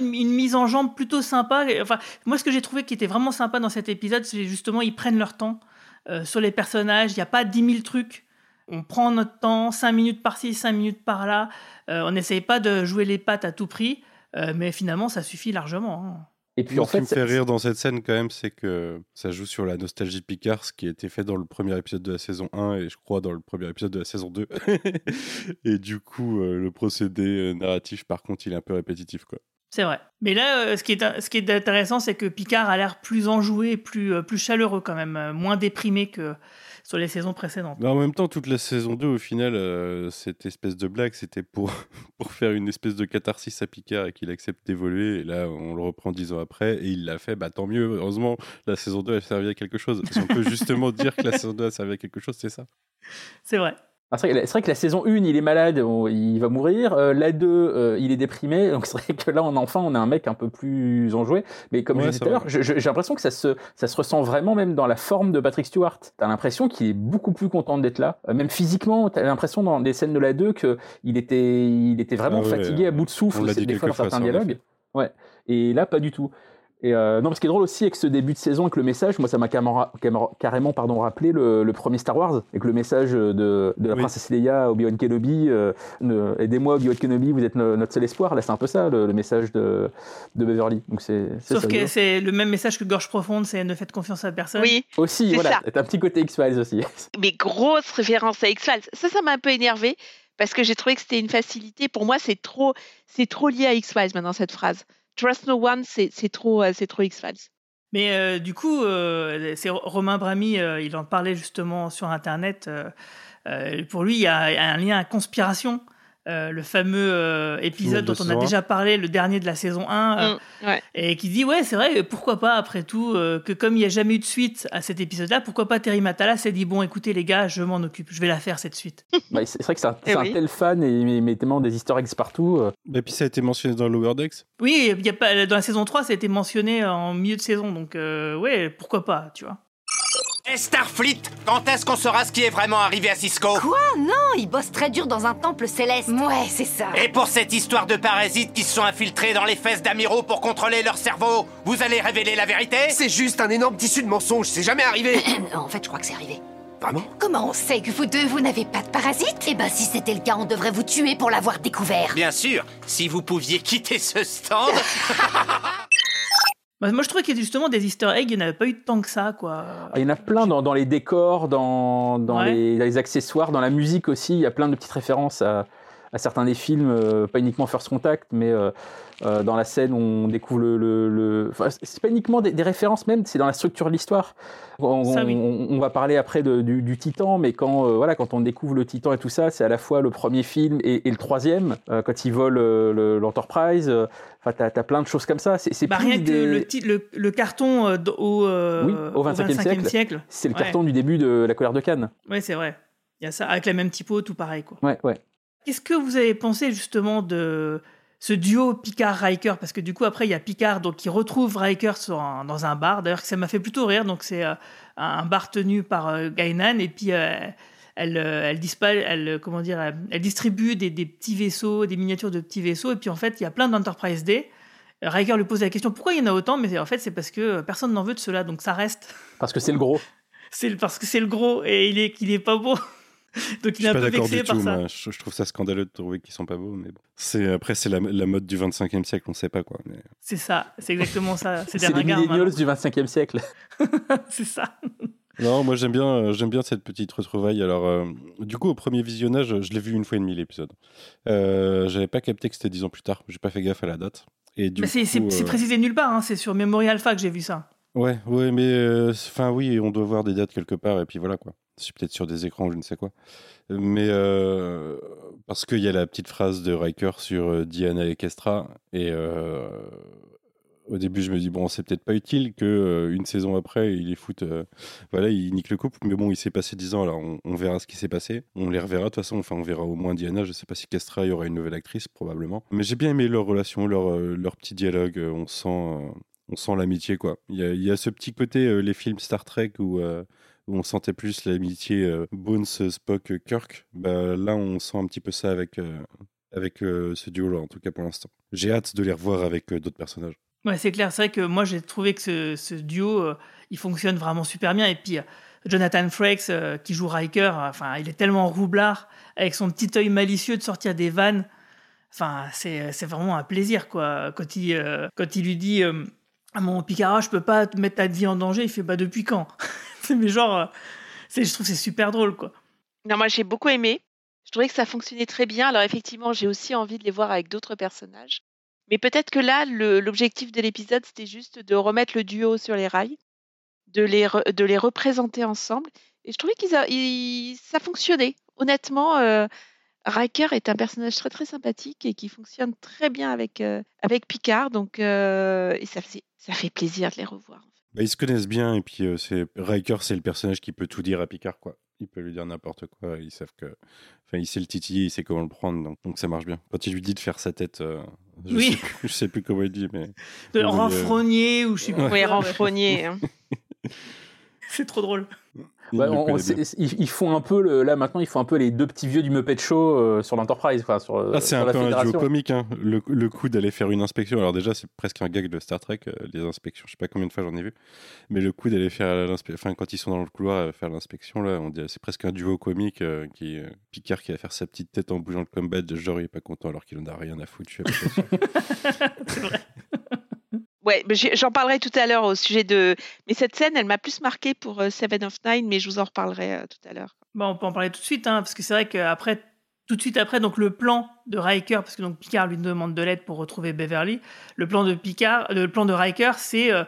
Une, mise en jambe plutôt sympa. Enfin, moi, ce que j'ai trouvé qui était vraiment sympa dans cet épisode, c'est justement ils prennent leur temps euh, sur les personnages. Il n'y a pas 10 000 trucs. On prend notre temps, 5 minutes par-ci, 5 minutes par-là. Euh, on n'essaye pas de jouer les pattes à tout prix, euh, mais finalement, ça suffit largement. hein. Et puis en ce qui fait, me ça- fait rire dans cette scène, quand même, c'est que ça joue sur la nostalgie Picard, ce qui a été fait dans le premier épisode de la saison 1 et je crois dans le premier épisode de la saison 2. (laughs) et du coup, euh, le procédé narratif, par contre, il est un peu répétitif, quoi. C'est vrai. Mais là, euh, ce qui est, ce qui est intéressant, c'est que Picard a l'air plus enjoué, plus, euh, plus chaleureux quand même, euh, moins déprimé que sur les saisons précédentes. Mais en même temps, toute la saison 2, au final, euh, cette espèce de blague, c'était pour, (laughs) pour faire une espèce de catharsis à Picard et qu'il accepte d'évoluer. Et là, on le reprend dix ans après et il l'a fait. Bah tant mieux. Heureusement, la saison 2 a servi à quelque chose. Si on peut (laughs) justement dire que la saison 2 a servi à quelque chose, c'est ça. C'est vrai. Ah, c'est vrai, que la- c'est vrai que la saison 1, il est malade, on- il va mourir. Euh, la 2, euh, il est déprimé. Donc (laughs) c'est vrai que là, on, enfin, on a un mec un peu plus enjoué. Mais comme Ouais, je disais tout à l'heure, j'ai l'impression que ça se, ça se ressent vraiment même dans la forme de Patrick Stewart. T'as l'impression qu'il est beaucoup plus content d'être là. Euh, même physiquement, t'as l'impression dans des scènes de la 2 qu'il était, il était vraiment Ah ouais, fatigué à bout de souffle des fois dans certains dialogues. Ouais. Et là, pas du tout. Et euh, non, ce qui est drôle aussi avec ce début de saison, avec le message, moi ça m'a carrément, pardon, rappelé le, le, premier Star Wars, avec le message de, de la Oui. princesse Leia Obi-Wan Kenobi, euh, aidez-moi Obi-Wan Kenobi, vous êtes no- notre seul espoir. Là c'est un peu ça le, le message de, de Beverly. Donc c'est c'est Sauf ça, que c'est le même message que Gorge Profonde, c'est ne faites confiance à personne. Oui, Aussi, c'est voilà, t'as un petit côté X-Files aussi. (laughs) mais grosse référence à X-Files. Ça, ça m'a un peu énervé parce que j'ai trouvé que c'était une facilité. Pour moi, c'est trop, c'est trop lié à X-Files maintenant cette phrase. Trust no one, c'est trop, euh, c'est trop X-Files. Mais euh, du coup, euh, c'est Romain Brami, il en parlait justement sur Internet. pour lui, il y a un lien à conspiration. Euh, le fameux euh, épisode de dont on a déjà parlé, le dernier de la saison 1, euh, Mm, ouais. et qui dit ouais c'est vrai pourquoi pas après tout euh, que comme il n'y a jamais eu de suite à cet épisode là pourquoi pas Terry Matala s'est dit bon écoutez les gars je m'en occupe je vais la faire cette suite (laughs) Bah, c'est vrai que c'est un, Eh c'est un oui. tel fan et il met- tellement des easter eggs partout. euh. Et puis ça a été mentionné dans Lower Decks. oui il y a pas, dans la saison 3 ça a été mentionné en milieu de saison donc euh, ouais pourquoi pas tu vois Et Starfleet, quand est-ce qu'on saura ce qui est vraiment arrivé à Cisco Quoi? Non, il bosse très dur dans un temple céleste. Ouais, c'est ça. Et pour cette histoire de parasites qui se sont infiltrés dans les fesses d'amiraux pour contrôler leur cerveau, vous allez révéler la vérité? C'est juste un énorme tissu de mensonges, c'est jamais arrivé. (coughs) en fait, je crois que c'est arrivé. Vraiment Comment on sait que vous deux, vous n'avez pas de parasites? Eh ben, si c'était le cas, on devrait vous tuer pour l'avoir découvert. Bien sûr, si vous pouviez quitter ce stand. (laughs) Bah, moi je trouvais qu'il y a justement des easter eggs il n'y en avait pas eu tant que ça quoi Ah, Il y en a plein dans, dans les décors, dans, dans, Ouais. les, dans les accessoires, dans la musique aussi. Il y a plein de petites références à, à certains des films, euh, pas uniquement First Contact, mais euh, euh, dans la scène où on découvre le. le, le- enfin, c'est pas uniquement des, des références même, c'est dans la structure de l'histoire. On, Ça, oui. on- on va parler après de- du, du Titan, mais quand, euh, voilà, quand on découvre le Titan et tout ça, c'est à la fois le premier film et, et le troisième, euh, quand ils volent le- l'Enterprise. Enfin, t'as as plein de choses comme ça. C'est bah, plus rien que des- le, ti- le, le carton au, Oui, au 25e siècle. siècle. C'est le Ouais. carton du début de la colère de Cannes. ouais c'est vrai il y a ça avec la même typo tout pareil quoi Ouais, ouais. Qu'est-ce que vous avez pensé justement de ce duo Picard-Riker Parce que du coup, après, il y a Picard donc, qui retrouve Riker sur un- dans un bar. D'ailleurs, ça m'a fait plutôt rire. Donc, c'est euh, un bar tenu par euh, Guinan. Et puis, euh, elle, euh, elle, elle, comment dire, elle, elle distribue des, des petits vaisseaux, des miniatures de petits vaisseaux. Et puis, en fait, il y a plein d'Enterprise D. Riker lui pose la question pourquoi il y en a autant? Mais en fait, c'est parce que personne n'en veut de cela. Donc, ça reste. Parce que c'est le gros. (laughs) C'est parce que c'est le gros et il est, qu'il est pas beau. (laughs) donc, Je il est suis un pas peu d'accord vexé du par tout. ça. moi. Je, je trouve ça scandaleux de trouver qu'ils sont pas beaux, mais bon. C'est après c'est la, la mode du 25e siècle, on sait pas quoi. Mais... C'est ça, c'est exactement ça. (laughs) C'est des C'est les du 25e siècle. (laughs) C'est ça. Non, moi j'aime bien, euh, j'aime bien cette petite retrouvaille. Alors, euh, du coup, au premier visionnage, je l'ai vu une fois et demie l'épisode. Euh, J'avais pas capté que c'était dix ans plus tard. J'ai pas fait gaffe à la date. Et du Mais c'est coup, c'est- c'est euh, précisé nulle part, hein, c'est sur Memory Alpha que j'ai vu ça. Ouais, ouais, mais euh, enfin oui, on doit voir des dates quelque part et puis voilà quoi. C'est peut-être sur des écrans, je ne sais quoi. Mais euh, parce qu'il y a la petite phrase de Riker sur euh, Diana et Kestra et euh, au début je me dis bon c'est peut-être pas utile que une saison après il les fout, voilà il nique le couple. Mais bon il s'est passé 10 ans alors on, verra ce qui s'est passé. On les reverra de toute façon. Enfin on verra au moins Diana. Je sais pas si Kestra il y aura une nouvelle actrice probablement. Mais j'ai bien aimé leur relation, leur leur petit dialogue. On sent on sent l'amitié quoi. Il y a, ce petit côté les films Star Trek où, où on sentait plus l'amitié euh, Bones Spock Kirk. Bah, là on sent un petit peu ça avec euh, avec euh, ce duo là en tout cas pour l'instant. J'ai hâte de les revoir avec d'autres personnages. Ouais, c'est clair, c'est vrai que moi j'ai trouvé que ce, duo, il fonctionne vraiment super bien. Et puis Jonathan Frakes, qui joue Riker, il est tellement roublard, avec son petit œil malicieux de sortir des vannes. Enfin, c'est vraiment un plaisir, quoi. Quand il, quand il lui dit euh, Ah, Mon Picard, je peux pas te mettre ta vie en danger, il fait Bah, depuis quand (laughs) mais genre, euh, je trouve que c'est super drôle, quoi. Non, moi j'ai beaucoup aimé. Je trouvais que ça fonctionnait très bien. Alors effectivement, j'ai aussi envie de les voir avec d'autres personnages. Mais peut-être que là, l'objectif de l'épisode, c'était juste de remettre le duo sur les rails, de les, de les représenter ensemble. Et je trouvais que ça fonctionnait. Honnêtement, euh, Riker est un personnage très très sympathique et qui fonctionne très bien avec, euh, avec Picard. Donc, euh, et ça fait plaisir de les revoir. Bah, ils se connaissent bien et puis euh, c'est Riker c'est le personnage qui peut tout dire à Picard quoi. Il peut lui dire n'importe quoi. Ils savent que, enfin il sait le titiller, il sait comment le prendre donc, donc ça marche bien. Quand il lui dit de faire sa tête, euh, je, Oui. sais plus, je sais plus comment il dit mais De euh, renfrogner ou je quoi, ouais. renfrogner. hein. (laughs) (laughs) c'est trop drôle. Ouais, on- on- c'est- ils, ils font un peu le, là maintenant ils font un peu les deux petits vieux du Muppet Show euh, sur l'Enterprise, enfin sur. euh, Ah, c'est sur un la peu un duo comique, hein. le, le coup d'aller faire une inspection. Alors déjà, c'est presque un gag de Star Trek, euh, les inspections. Je sais pas combien de fois j'en ai vu, mais le coup d'aller faire l'inspection, enfin quand ils sont dans le couloir euh, faire l'inspection là, on dirait c'est presque un duo comique euh, qui euh, Picard qui va faire sa petite tête en bougeant le combat, de genre il est pas content alors qu'il en a rien à foutre. je suis (laughs) (laughs) à peu près sûr. Ouais, j'en parlerai tout à l'heure au sujet de. Mais cette scène, elle m'a plus marqué pour euh, Seven of Nine, mais je vous en reparlerai euh, tout à l'heure. Bon, on peut en parler tout de suite, hein, parce que c'est vrai qu'après, tout de suite après, donc le plan de Riker, parce que donc Picard lui demande de l'aide pour retrouver Beverly, le plan de Picard, le plan de Riker, c'est euh,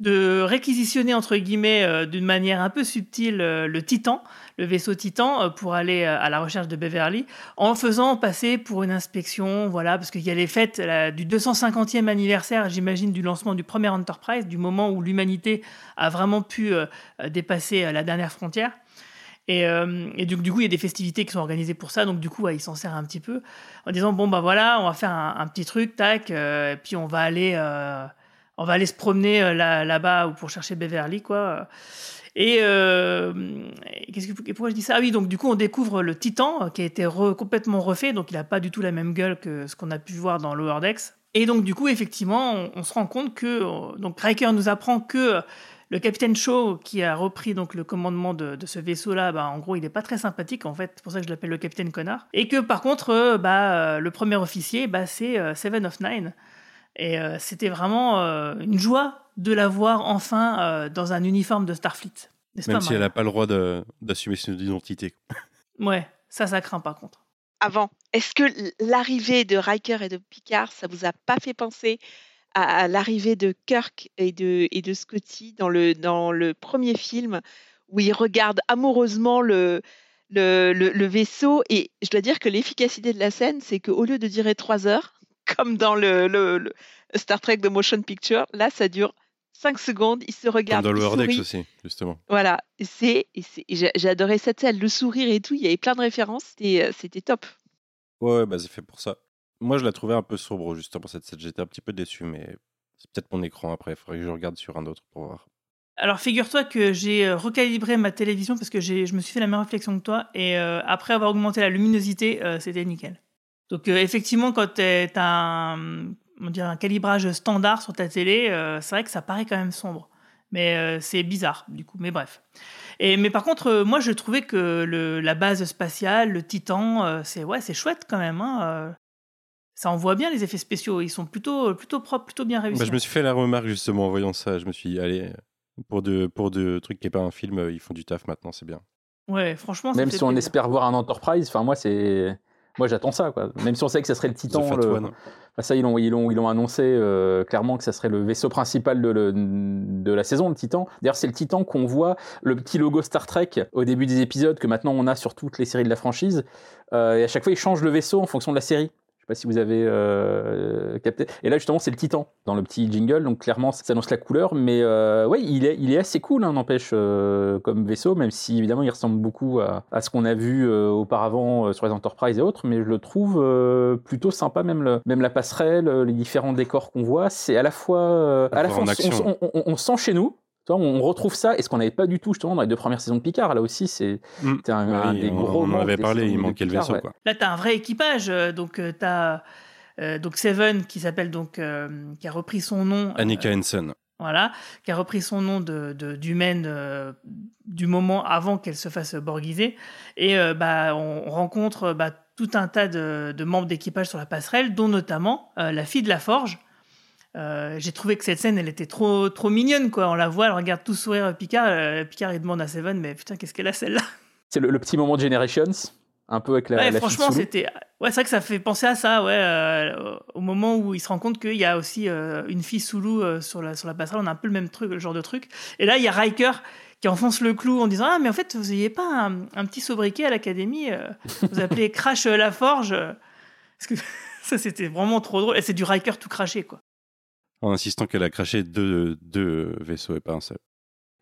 de réquisitionner entre guillemets euh, d'une manière un peu subtile euh, le Titan, le vaisseau Titan, euh, pour aller à la recherche de Beverly, en faisant passer pour une inspection, voilà, parce qu'il y a les fêtes du 250e anniversaire, j'imagine, du lancement du premier Enterprise, du moment où l'humanité a vraiment pu dépasser la dernière frontière. Et, euh, du, coup, il y a des festivités qui sont organisées pour ça. Donc, du coup, il s'en sert un petit peu en disant bon, bah voilà, on va faire un, petit truc, tac, et puis on va aller, on va aller se promener euh, là, là-bas ou pour chercher Beverly, quoi. Et, euh, que, pourquoi je dis ça? Ah oui, donc du coup, on découvre le Titan euh, qui a été complètement refait, donc il n'a pas du tout la même gueule que ce qu'on a pu voir dans Lower Decks. Et donc, du coup, effectivement, on, se rend compte que. Donc, Riker nous apprend que le capitaine Shaw, qui a repris donc le commandement de, ce vaisseau-là, bah, en gros, il n'est pas très sympathique, en fait. C'est pour ça que je l'appelle le capitaine connard. Et que, par contre, bah, le premier officier, bah, c'est Seven of Nine. Et euh, c'était vraiment euh, une joie de la voir enfin euh, dans un uniforme de Starfleet. Même pas, si elle n'a pas le droit de- d'assumer son identité. Ouais, ça, ça craint par contre. Avant, est-ce que l'arrivée de Riker et de Picard, ça vous a pas fait penser à, à l'arrivée de Kirk et de, et de Scotty dans le, dans le premier film où ils regardent amoureusement le, le, le- le vaisseau? Et je dois dire que l'efficacité de la scène, c'est qu'au lieu de durer trois heures, (laughs) comme dans le, le- le Star Trek de Motion Picture, là, ça dure cinq secondes, ils se Comme regardent. dans le Wordex aussi, justement. Voilà, c'est, j'ai adoré cette scène, le sourire et tout, il y avait plein de références, c'était, euh, top. Ouais, ouais, bah c'est fait pour ça. Moi, je la trouvais un peu sombre, justement, cette scène. J'étais un petit peu déçu, mais c'est peut-être mon écran après. Il faudrait que je regarde sur un autre pour voir. Alors figure-toi que j'ai euh, recalibré ma télévision parce que je me suis fait la même réflexion que toi et euh, après avoir augmenté la luminosité, euh, c'était nickel. Donc euh, effectivement, quand tu as un, on dirait un calibrage standard sur ta télé, euh, c'est vrai que ça paraît quand même sombre. Mais euh, c'est bizarre du coup, mais bref. Et, mais par contre, euh, moi je trouvais que le, la base spatiale, le Titan, euh, c'est ouais, c'est chouette quand même. hein, euh. ça envoie bien les effets spéciaux, ils sont plutôt, plutôt propres, plutôt bien réussis. Bah, je me suis fait la remarque, justement, en voyant ça. Je me suis dit, allez, pour de, pour de trucs qui n'est pas un film, ils font du taf maintenant, c'est bien. Ouais, franchement, Même si on plaisir. espère voir un Enterprise, enfin moi c'est, moi j'attends ça quoi. Même si on sait que ça serait le Titan, le- enfin, ça ils l'ont ils l'ont ils l'ont annoncé euh, clairement que ça serait le vaisseau principal de, le- de la saison, le Titan. D'ailleurs c'est le Titan qu'on voit le petit logo Star Trek au début des épisodes que maintenant on a sur toutes les séries de la franchise. Euh, et à chaque fois ils changent le vaisseau en fonction de la série. Je sais pas si vous avez euh, capté. Et là justement c'est le Titan dans le petit jingle, donc clairement ça annonce la couleur. Mais euh, ouais, il est, il est assez cool, hein, n'empêche, euh, comme vaisseau, même si évidemment il ressemble beaucoup à, à ce qu'on a vu euh, auparavant euh, sur les Enterprise et autres. Mais je le trouve plutôt sympa, même, le, même la passerelle, les différents décors qu'on voit, c'est à la fois, à la fois en on, action. on- on- on sent chez nous. On retrouve ça, et ce qu'on n'avait pas du tout justement dans les deux premières saisons de Picard. Là aussi, c'est c'était un, un Oui, des on- gros. on en avait parlé, il manquait le Picard, vaisseau, ouais. quoi. Là, tu as un vrai équipage. euh, Donc, tu as donc Seven qui s'appelle donc euh, qui a repris son nom. euh, Annika Henson. voilà, qui a repris son nom de de- d'humaine euh, du moment avant qu'elle se fasse borgiser. Et euh, bah, on, on rencontre euh, bah, tout un tas de, de membres d'équipage sur la passerelle, dont notamment euh, la fille de la forge. Euh, J'ai trouvé que cette scène, elle était trop trop mignonne, quoi. On la voit, elle regarde tout sourire Picard. euh, Picard, il demande à Seven, mais putain, qu'est-ce qu'elle a celle-là? C'est le, le petit moment de Generations, un peu avec la, ouais, la franchement, c'était. Ouais, c'est vrai que ça fait penser à ça, ouais. euh, au moment où il se rend compte qu'il y a aussi une fille sous loup sur, la, sur la passerelle, on a un peu le même truc, le genre de truc. Et là, il y a Riker qui enfonce le clou en disant Ah, mais en fait, vous n'ayez pas un, un petit sobriquet à l'académie, vous appelez (laughs) Crash la Forge. Parce que (laughs) ça, c'était vraiment trop drôle. Et c'est du Riker tout craché, quoi. En insistant qu'elle a craché deux, deux vaisseaux et pas un seul.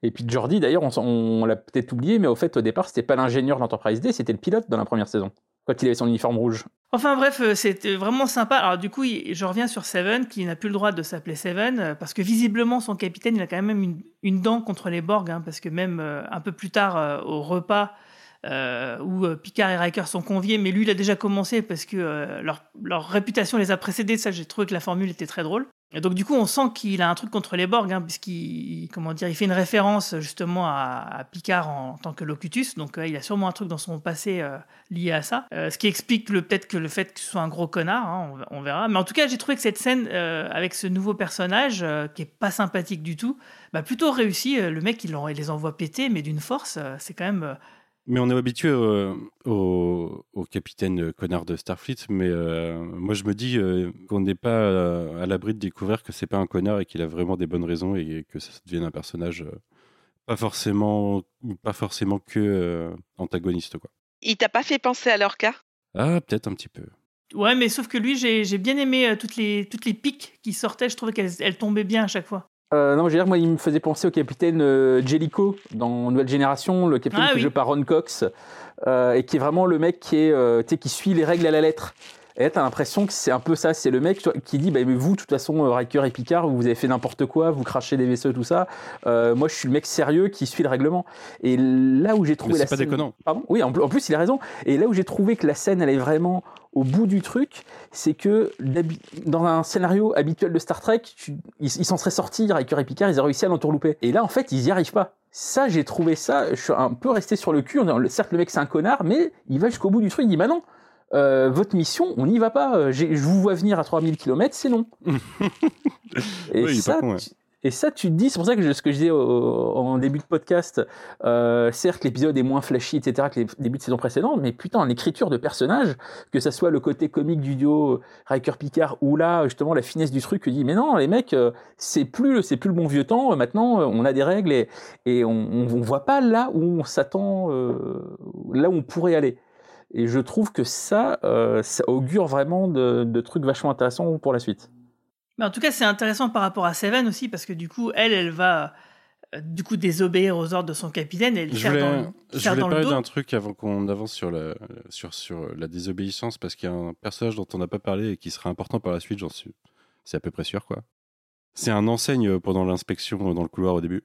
Et puis Jordi, d'ailleurs, on, l'a peut-être oublié, mais au fait, au départ, c'était pas l'ingénieur de l'Enterprise D, c'était le pilote dans la première saison. quand il avait son uniforme rouge. Enfin bref, euh, c'était vraiment sympa. Alors du coup, il- je reviens sur Seven, qui n'a plus le droit de s'appeler Seven, euh, parce que visiblement, son capitaine, il a quand même une, une dent contre les Borg, hein, parce que même euh, un peu plus tard, euh, au repas, euh, où euh, Picard et Riker sont conviés, mais lui, il a déjà commencé, parce que euh, leur, réputation les a précédés, ça, j'ai trouvé que la formule était très drôle. Et donc du coup, on sent qu'il a un truc contre les Borg, hein, puisqu'il il fait une référence justement à, Picard en, tant que locutus, donc il a sûrement un truc dans son passé lié à ça. Ce qui explique peut-être que le fait que ce soit un gros connard, hein, on, verra. Mais en tout cas, j'ai trouvé que cette scène avec ce nouveau personnage, qui est pas sympathique du tout, bah, plutôt réussi. Le mec, il, les envoie péter, mais d'une force, c'est quand même... Mais on est habitué euh, au, au capitaine connard de Starfleet, mais euh, moi je me dis euh, qu'on n'est pas euh, à l'abri de découvrir que c'est pas un connard et qu'il a vraiment des bonnes raisons et que ça devienne un personnage euh, pas forcément pas forcément que euh, antagoniste quoi. Il t'a pas fait penser à leur cas Ah peut-être un petit peu. Ouais, mais sauf que lui, j'ai bien aimé euh, toutes, les, toutes les piques qui sortaient. Je trouvais qu'elles elles tombaient bien à chaque fois. Euh, non, je veux dire, moi, il me faisait penser au capitaine euh, Jellicoe dans Nouvelle Génération, le capitaine Ah qui oui. joue par Ron Cox, euh, et qui est vraiment le mec qui, est, euh, qui suit les règles à la lettre. Et là, t'as l'impression que c'est un peu ça, c'est le mec qui dit, bah, mais vous, de toute façon, euh, Riker et Picard, vous avez fait n'importe quoi, vous crachez des vaisseaux, tout ça. Euh, moi, je suis le mec sérieux qui suit le règlement. Et là où j'ai trouvé Mais la c'est pas scène- déconnant. Pardon? Oui, en, en plus, il a raison. Et là où j'ai trouvé que la scène, elle est vraiment au bout du truc, c'est que dans un scénario habituel de Star Trek, tu- ils s'en seraient sortis, Riker et Picard, ils auraient réussi à l'entourlouper. Et là, en fait, ils y arrivent pas. Ça, j'ai trouvé ça, je suis un peu resté sur le cul. Certes, le mec, c'est un connard, mais il va jusqu'au bout du truc. Il dit, bah non, euh, votre mission, on n'y va pas. Euh, Je vous vois venir à 3000 km, c'est non. (laughs) et, Oui, ça, pas con, ouais. tu- et ça, tu te dis, c'est pour ça que je- ce que je disais au- en début de podcast, euh, certes, l'épisode est moins flashy, etc., que les débuts de saison précédente, mais putain, l'écriture de personnages, que ça soit le côté comique du duo Riker-Picard, ou là, justement, la finesse du truc, que dit, mais non, les mecs, c'est plus, c'est plus le bon vieux temps, maintenant, on a des règles et, et on, on voit pas là où on s'attend, euh, là où on pourrait aller. Et je trouve que ça, euh, ça augure vraiment de, de trucs vachement intéressants pour la suite. Mais en tout cas, c'est intéressant par rapport à Seven aussi, parce que du coup, elle, elle va euh, du coup désobéir aux ordres de son capitaine et le Je faire voulais, dans, je voulais dans le parler dos. d'un truc avant qu'on avance sur la, sur, sur la désobéissance, parce qu'il y a un personnage dont on n'a pas parlé et qui sera important par la suite, j'en suis. C'est à peu près sûr, quoi. C'est un enseigne pendant l'inspection dans le couloir au début.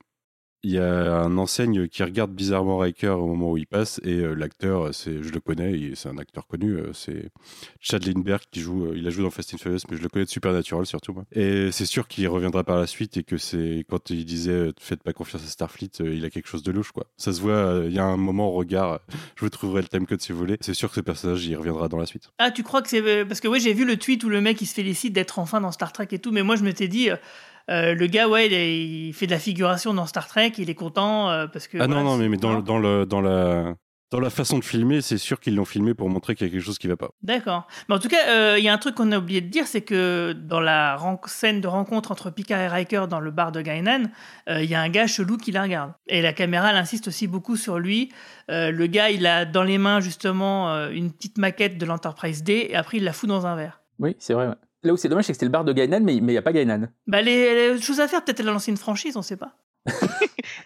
Il y a un enseigne qui regarde bizarrement Riker au moment où il passe, et euh, l'acteur, c'est, je le connais, c'est un acteur connu, euh, c'est Chad Lindbergh qui joue, euh, il a joué dans Fast and Furious, mais je le connais de Supernatural surtout. moi. Et c'est sûr qu'il reviendra par la suite et que c'est quand il disait euh, faites pas confiance à Starfleet, euh, il a quelque chose de louche quoi. Ça se voit, euh, il y a un moment au regard. euh, (laughs) Je vous trouverai le timecode si vous voulez. C'est sûr que ce personnage il reviendra dans la suite. Ah, tu crois que c'est. euh, Parce que oui, j'ai vu le tweet où le mec il se félicite d'être enfin dans Star Trek et tout, mais moi je m'étais dit. Euh, le gars, ouais, il, est- il fait de la figuration dans Star Trek, il est content euh, parce que. ah voilà, non non c'est- mais, mais dans, le- dans le dans la dans la façon de filmer, c'est sûr qu'ils l'ont filmé pour montrer qu'il y a quelque chose qui va pas. D'accord. Mais en tout cas, euh, il y a un truc qu'on a oublié de dire, c'est que dans la scène de rencontre entre Picard et Riker dans le bar de Gainan, euh, il y a un gars chelou qui la regarde. Et la caméra, elle insiste aussi beaucoup sur lui. Euh, le gars, il a dans les mains justement euh, une petite maquette de l'Enterprise D, et après il la fout dans un verre. Oui, c'est vrai. ouais. Là où c'est dommage, c'est que c'était le bar de Gainan, mais il n'y a pas Gainan. Bah, les, les choses à faire, peut-être elle a lancé une franchise, on sait pas. (laughs)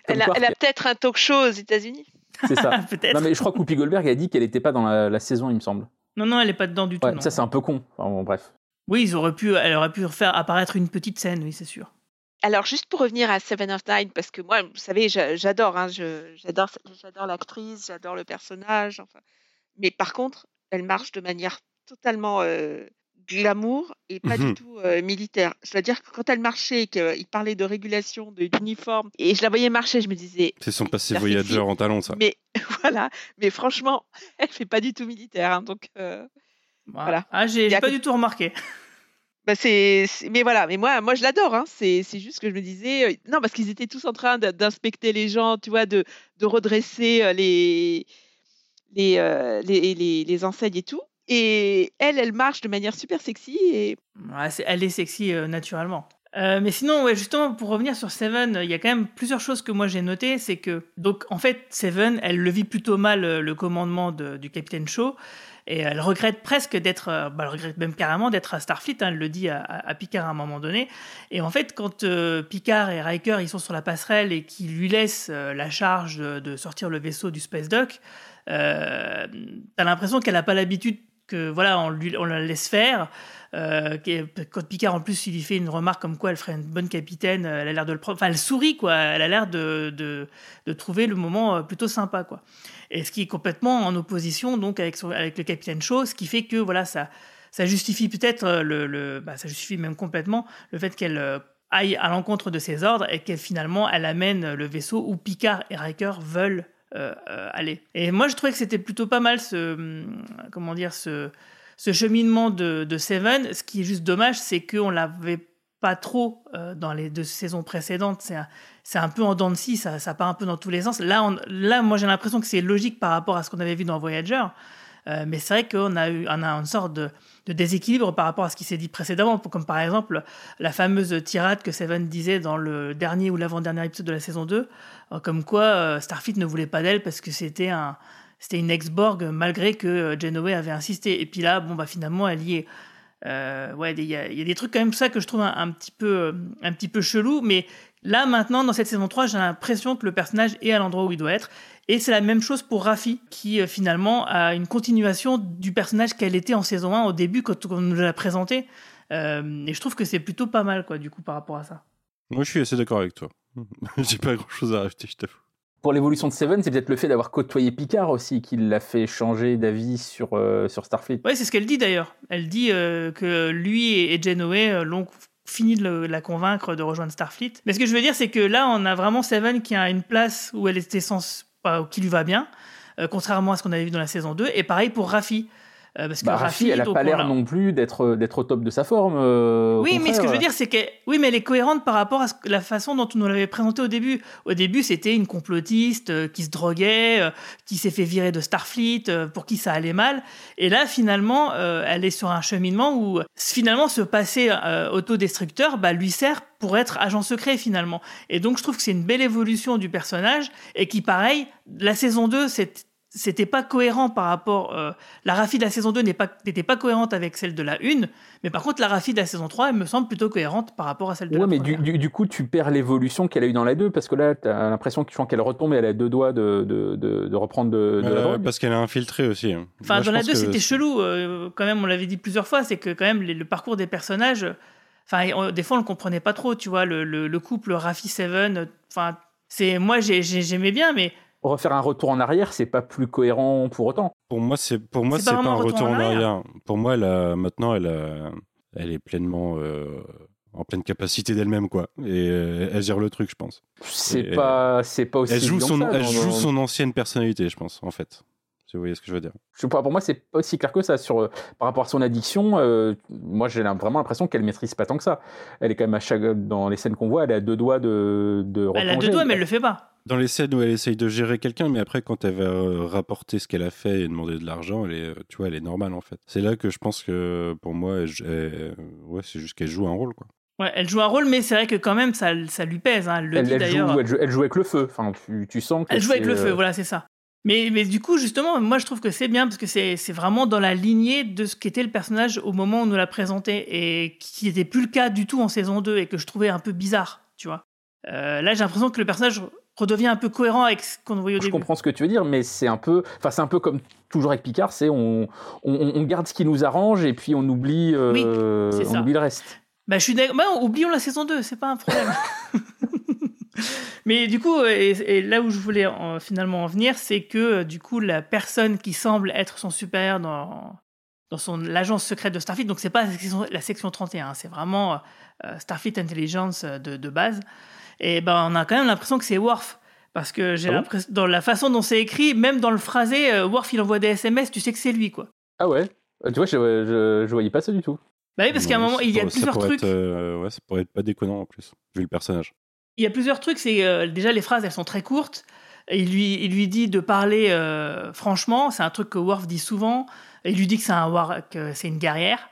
Elle a, quoi, elle a peut-être un talk show aux États-Unis. C'est ça. (laughs) Peut-être. Non, mais je crois que Whoopi Goldberg a dit qu'elle n'était pas dans la, la saison, il me semble. Non, non, elle est pas dedans du tout. Ouais, ça, c'est un peu con. Enfin, bon, bref. Oui, ils auraient pu, elle aurait pu faire apparaître une petite scène, oui, c'est sûr. Alors, juste pour revenir à Seven of Nine, parce que moi, vous savez, j'a- j'adore, hein, j'adore l'actrice, j'adore le personnage. Enfin, mais par contre, elle marche de manière totalement euh, glamour et pas du tout euh, militaire. C'est-à-dire que quand elle marchait, et qu'il parlait de régulation, de l'uniforme, et je la voyais marcher, je me disais. C'est son passé voyageur en talon ça. Mais (laughs) voilà, mais franchement, (laughs) elle fait pas du tout militaire, hein, donc euh, voilà. Ah, j'ai pas que- du tout remarqué. bah c'est, mais voilà, mais moi, moi je l'adore. Hein. C'est, c'est juste que je me disais, euh, non, parce qu'ils étaient tous en train de- d'inspecter les gens, tu vois, de, de redresser euh, les, les, euh, les, les, les enseignes et tout. Et elle, elle marche de manière super sexy et elle est sexy euh, naturellement. Euh, mais sinon, justement, pour revenir sur Seven, il y a quand même plusieurs choses que moi j'ai notées. C'est que, donc, en fait, Seven, elle le vit plutôt mal, euh, le commandement de- du capitaine Shaw. Et elle regrette presque d'être, bah, elle regrette même carrément d'être à Starfleet. hein, elle le dit à, Picard à un moment donné. Et en fait, quand Picard et Riker ils sont sur la passerelle et qu'ils lui laissent la charge de, de sortir le vaisseau du Space Dock, t'as l'impression qu'elle n'a pas l'habitude que voilà, on, lui, on la laisse faire. Euh, quand Picard en plus il lui fait une remarque comme quoi elle ferait une bonne capitaine, elle a l'air de le prendre. Enfin, elle sourit quoi. Elle a l'air de, de, de trouver le moment euh, plutôt sympa quoi. Et ce qui est complètement en opposition donc avec, son- avec le capitaine Shaw, ce qui fait que voilà ça, ça justifie peut-être euh, le, le- bah, ça justifie même complètement le fait qu'elle aille à l'encontre de ses ordres et qu'elle finalement elle amène le vaisseau où Picard et Riker veulent aller. Et moi je trouvais que c'était plutôt pas mal ce hum, comment dire ce ce cheminement de, Seven. Ce qui est juste dommage, c'est qu'on l'avait pas trop euh, dans les deux saisons précédentes. C'est un, un peu en dents de scie, ça, ça part un peu dans tous les sens. Là, là moi, j'ai l'impression que c'est logique par rapport à ce qu'on avait vu dans Voyager. Euh, mais c'est vrai qu'on a eu on a une sorte de, déséquilibre par rapport à ce qui s'est dit précédemment, comme par exemple la fameuse tirade que Seven disait dans le dernier ou l'avant-dernier épisode de la saison 2, euh, comme quoi euh, Starfleet ne voulait pas d'elle parce que c'était un, c'était une ex-Borg malgré que Janeway avait insisté. Et puis là, bon, bah, finalement, elle y est. Ouais, il y, y a des trucs quand même ça que je trouve un, un petit peu, un petit peu chelou. Mais là, maintenant, dans cette saison 3, j'ai l'impression que le personnage est à l'endroit où il doit être. Et c'est la même chose pour Rafi, qui euh, finalement a une continuation du personnage qu'elle était en saison 1 au début quand on nous l'a présenté. Euh, et je trouve que c'est plutôt pas mal, quoi, du coup, par rapport à ça. Moi, je suis assez d'accord avec toi. (laughs) J'ai pas grand chose à rajouter, je t'avoue. Pour l'évolution de Seven, c'est peut-être le fait d'avoir côtoyé Picard aussi qui l'a fait changer d'avis sur, euh, sur Starfleet. Ouais, c'est ce qu'elle dit d'ailleurs. Elle dit euh, que lui et et Janeway euh, l'ont fini de la convaincre de rejoindre Starfleet. Mais ce que je veux dire, c'est que là, on a vraiment Seven qui a une place où elle était sans, qui lui va bien, euh, contrairement à ce qu'on avait vu dans la saison 2. Et pareil pour Rafi. Euh, parce que Bah, Rafi, elle a donc, pas l'air l'a- non plus d'être d'être au top de sa forme. euh, Oui, mais ce que je veux dire, c'est que oui, mais elle est cohérente par rapport à ce la façon dont on nous l'avait présenté au début. Au début, c'était une complotiste euh, qui se droguait, euh, qui s'est fait virer de Starfleet, euh, pour qui ça allait mal. Et là, finalement, euh, elle est sur un cheminement où finalement ce passé euh, autodestructeur bah, lui sert pour être agent secret finalement. Et donc, je trouve que c'est une belle évolution du personnage et qui, pareil, la saison 2, c'est c'était pas cohérent par rapport. euh, la Rafi de la saison 2 n'est pas- n'était pas, cohérente avec celle de la 1, mais par contre, la Rafi de la saison 3, elle me semble plutôt cohérente par rapport à celle de Ouais, la mais du, du, du coup, tu perds l'évolution qu'elle a eu dans la 2 parce que là, tu as l'impression qu'elle retombe et elle a deux doigts de, de, de, de reprendre de, de la Euh, drogue. parce qu'elle a infiltré aussi. Enfin, Moi, dans la pense 2, que c'était chelou. euh, quand même, on l'avait dit plusieurs fois, c'est que quand même, les- le parcours des personnages. Enfin, on- des fois, on le comprenait pas trop, tu vois, le, le, le couple Rafi Seven. euh, Enfin, c'est moi, j'ai- j'ai- j'aimais bien, mais Refaire un retour en arrière, c'est pas plus cohérent pour autant. Pour moi, c'est pour moi C'est pas un retour retour en en arrière. arrière. Pour moi, elle a, maintenant, elle a, elle est pleinement euh, en pleine capacité d'elle-même, quoi. Et euh, elle gère le truc, je pense. C'est pas, c'est pas aussi. Elle joue son, que ça elle joue son ancienne personnalité, je pense, en fait. Si vous voyez ce que je veux dire. Je sais pas, pour moi, c'est pas aussi clair que ça. Sur, euh, par rapport à son addiction, euh, moi, j'ai vraiment l'impression qu'elle maîtrise pas tant que ça. Elle est quand même à chaque, dans les scènes qu'on voit, elle à deux doigts de, de elle a deux doigts, mais elle le fait pas. Dans les scènes où elle essaye de gérer quelqu'un, mais après, quand elle va euh, rapporter ce qu'elle a fait et demander de l'argent, elle est, euh, tu vois, elle est normale, en fait. C'est là que je pense que, pour moi, elle- elle- ouais, c'est juste qu'elle joue un rôle, quoi. Ouais, elle joue un rôle, mais c'est vrai que quand même, ça, ça lui pèse. hein, Elle le Elle, dit elle d'ailleurs. joue, elle, joue, elle joue avec le feu. Enfin, tu, tu sens que Elle joue avec le feu, euh, voilà, c'est ça. Mais, mais du coup, justement, moi, je trouve que c'est bien parce que c'est c'est vraiment dans la lignée de ce qu'était le personnage au moment où on nous l'a présenté et qui n'était plus le cas du tout en saison 2 et que je trouvais un peu bizarre, tu vois. Euh, là, j'ai l'impression que le personnage redevient un peu cohérent avec ce qu'on voyait au Je début. comprends ce que tu veux dire, mais c'est un peu, enfin c'est un peu comme toujours avec Picard, c'est on, on, on garde ce qui nous arrange et puis on oublie, euh, Oui, c'est on ça. oublie le reste. Bah, je suis. Bah, oublions la saison 2, c'est pas un problème. (laughs) Mais du coup, et, et là où je voulais en- finalement en venir, c'est que euh, du coup, la personne qui semble être son supérieur dans, dans son l'agence secrète de Starfleet, donc c'est pas la section, la section 31, c'est vraiment euh, Starfleet Intelligence de, de base. Et ben, on a quand même l'impression que c'est Worf. Parce que j'ai Ah bon dans la façon dont c'est écrit, même dans le phrasé, euh, Worf il envoie des SMS, tu sais que c'est lui, quoi. Ah ouais, Euh, tu vois, je, je, je voyais pas ça du tout. Bah oui, parce qu'à un moment, il y a plusieurs trucs. être, euh, ouais, ça pourrait être pas déconnant en plus, vu le personnage. Il y a plusieurs trucs. C'est euh, déjà les phrases, elles sont très courtes. Il lui, il lui dit de parler euh, franchement. C'est un truc que Worf dit souvent. Il lui dit que c'est un war- que c'est une guerrière.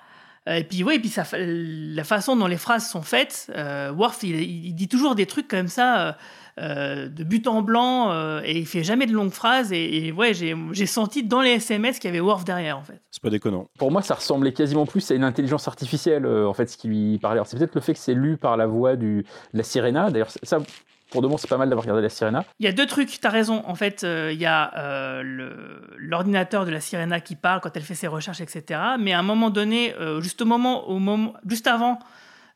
Euh, Et puis, oui, et puis ça, la façon dont les phrases sont faites, euh, Worf, il, il dit toujours des trucs comme ça, euh, de but en blanc, euh, et il fait jamais de longues phrases. Et, et ouais, j'ai j'ai senti dans les SMS qu'il y avait Worf derrière, en fait. C'est pas déconnant. Pour moi, ça ressemblait quasiment plus à une intelligence artificielle, euh, en fait, ce qui lui parlait. Alors, c'est peut-être le fait que c'est lu par la voix du, de la Sirena. D'ailleurs, ça, pour de bon, c'est pas mal d'avoir regardé la Sirena. Il y a deux trucs, t'as raison. En fait, euh, il y a euh, l'ordinateur de la Sirena qui parle quand elle fait ses recherches, etc. Mais à un moment donné, euh, juste au moment, au moment, juste avant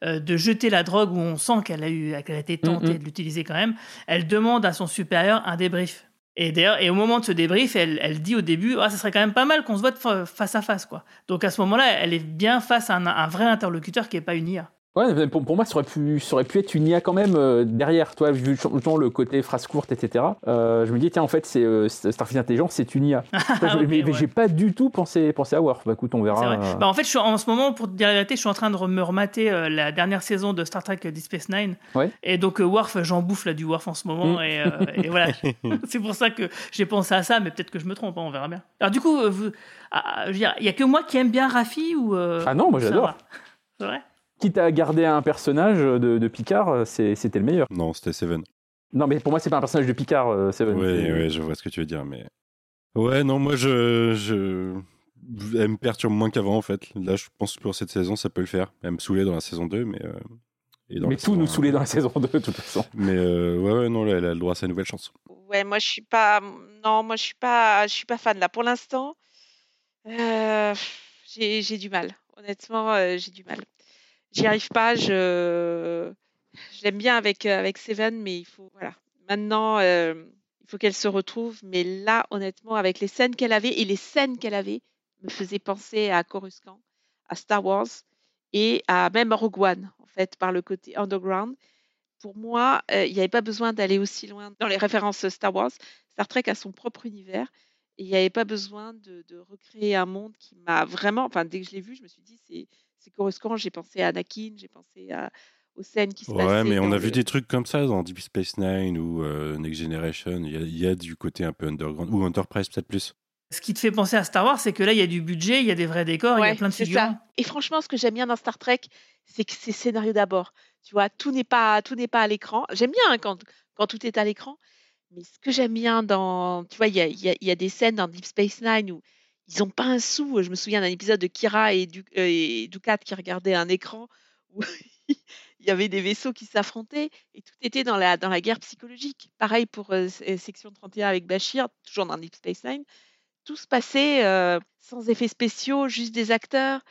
de jeter la drogue où on sent qu'elle a eu, qu'elle a été tentée Mhm. de l'utiliser quand même, elle demande à son supérieur un débrief. Et d'ailleurs, et au moment de ce débrief, elle, elle dit au début, ah, ça serait quand même pas mal qu'on se fa- face à face, quoi. Donc à ce moment-là, elle est bien face à un, un vrai interlocuteur qui est pas une IA. Ouais, pour, pour moi, ça aurait, pu, ça aurait pu être une IA quand même euh, derrière, toi, vu le temps, le côté phrase courte, etc. Euh, je me dis, tiens, en fait, c'est euh, Intelligence, c'est une IA. (laughs) Toi, je- ok, mais j'ai pas du tout pensé, pensé à Worf. Bah écoute, on verra. euh. Bah, en fait, je suis, en ce moment, pour te dire la vérité, je suis en train de me remater la dernière saison de Star Trek Deep Space Nine. Ouais. Et donc, Worf, j'en bouffe là du Worf en ce moment. Mm. Et, et voilà. (laughs) (laughs) c'est pour ça que j'ai pensé à ça, mais peut-être que je me trompe, hein, on verra bien. Alors, du coup, ah, dire, il y a que moi qui aime bien Rafi ou. Ah non, moi j'adore. C'est vrai? Quitte à garder un personnage de, de Picard, c'était le meilleur. Non, c'était Seven. Non, mais pour moi, c'est pas un personnage de Picard, euh, Seven. Oui, C'est- oui, je vois ce que tu veux dire, mais. Ouais, non, moi, je. je... Elle me perturbe moins qu'avant, en fait. Là, je pense que pour cette saison, ça peut le faire. Elle me saoulait dans la saison 2, mais. euh, et dans Mais tout saison nous 1. saoulait dans la saison 2, de toute façon. Mais euh, ouais, ouais, non, là, elle a le droit à sa nouvelle chance. Ouais, moi je suis pas. Non, moi je suis pas. Je suis pas fan là. Pour l'instant, euh, j'ai j'ai du mal. Honnêtement, euh, j'ai du mal. J'y arrive pas. Je l'aime bien avec euh, avec Seven, mais il faut voilà. Maintenant, euh, il faut qu'elle se retrouve. Mais là, honnêtement, avec les scènes qu'elle avait et les scènes qu'elle avait, me faisaient penser à Coruscant, à Star Wars et à même Rogue One en fait par le côté underground pour moi, euh, il n'y avait pas besoin d'aller aussi loin dans les références Star Wars. Star Trek a son propre univers et il n'y avait pas besoin de, de recréer un monde qui m'a vraiment. Enfin, dès que je l'ai vu, je me suis dit c'est c'est Coruscant. J'ai pensé à Anakin, j'ai pensé à, aux scènes qui se passaient. Ouais, mais on a le- vu des trucs comme ça dans Deep Space Nine ou euh, Next Generation. Il y, a, il y a du côté un peu underground. Ou Enterprise, peut-être plus. Ce qui te fait penser à Star Wars, c'est que là, il y a du budget, il y a des vrais décors, il y Ouais, a plein de ça. Et franchement, ce que j'aime bien dans Star Trek, c'est que c'est scénario d'abord. Tu vois, tout n'est pas tout n'est pas à l'écran. J'aime bien hein, quand quand tout est à l'écran, mais ce que j'aime bien dans, tu vois, il y a, des scènes dans Deep Space Nine où ils ont pas un sou. Je me souviens d'un épisode de Kira et, du, euh, Ducat qui regardaient un écran (laughs) où il y avait des vaisseaux qui s'affrontaient et tout était dans la dans la guerre psychologique. Pareil pour euh, Section 31 avec Bashir, toujours dans Deep Space Nine tout se passait euh, sans effets spéciaux, juste des acteurs.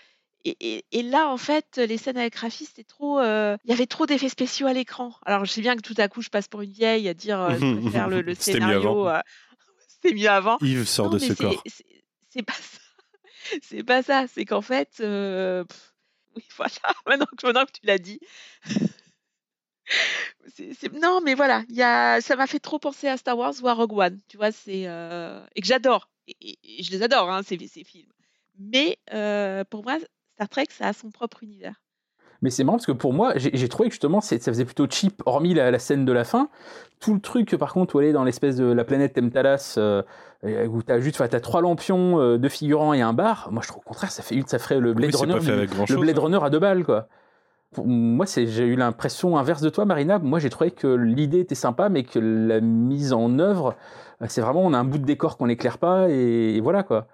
Et, et- et là, en fait, les scènes avec Rafi, c'était trop. euh, Il y avait trop d'effets spéciaux à l'écran. Alors, je sais bien que tout à coup, je passe pour une vieille à dire euh, je (laughs) préfère le, le C'était mieux scénario. avant. euh, (laughs) C'était mieux avant. Yves sort Non, de ce corps. c'est- pas ça. (laughs) C'est pas ça. C'est qu'en fait. euh, pff, oui, voilà. Maintenant que, maintenant que tu l'as dit. Non, mais voilà, il y a... ça m'a fait trop penser à Star Wars ou à Rogue One, tu vois, c'est euh, et que j'adore, et, et- et je les adore, hein, ces, ces films. Mais euh, pour moi, Star Trek, ça a son propre univers. Mais c'est marrant parce que pour moi, j'ai trouvé que justement, ça faisait plutôt cheap, hormis la, la scène de la fin. Tout le truc, par contre, où elle est dans l'espèce de la planète Temtalas, euh, où t'as juste, enfin, t'as trois lampions, euh, deux figurants et un bar. Moi, je trouve au contraire, ça fait, ça ferait le Blade c'est Runner, le Blade hein. Runner à deux balles, quoi. Pour moi, j'ai eu l'impression inverse de toi, Marina. Moi, j'ai trouvé que l'idée était sympa, mais que la mise en œuvre, c'est vraiment, on a un bout de décor qu'on n'éclaire pas, et, et voilà, quoi.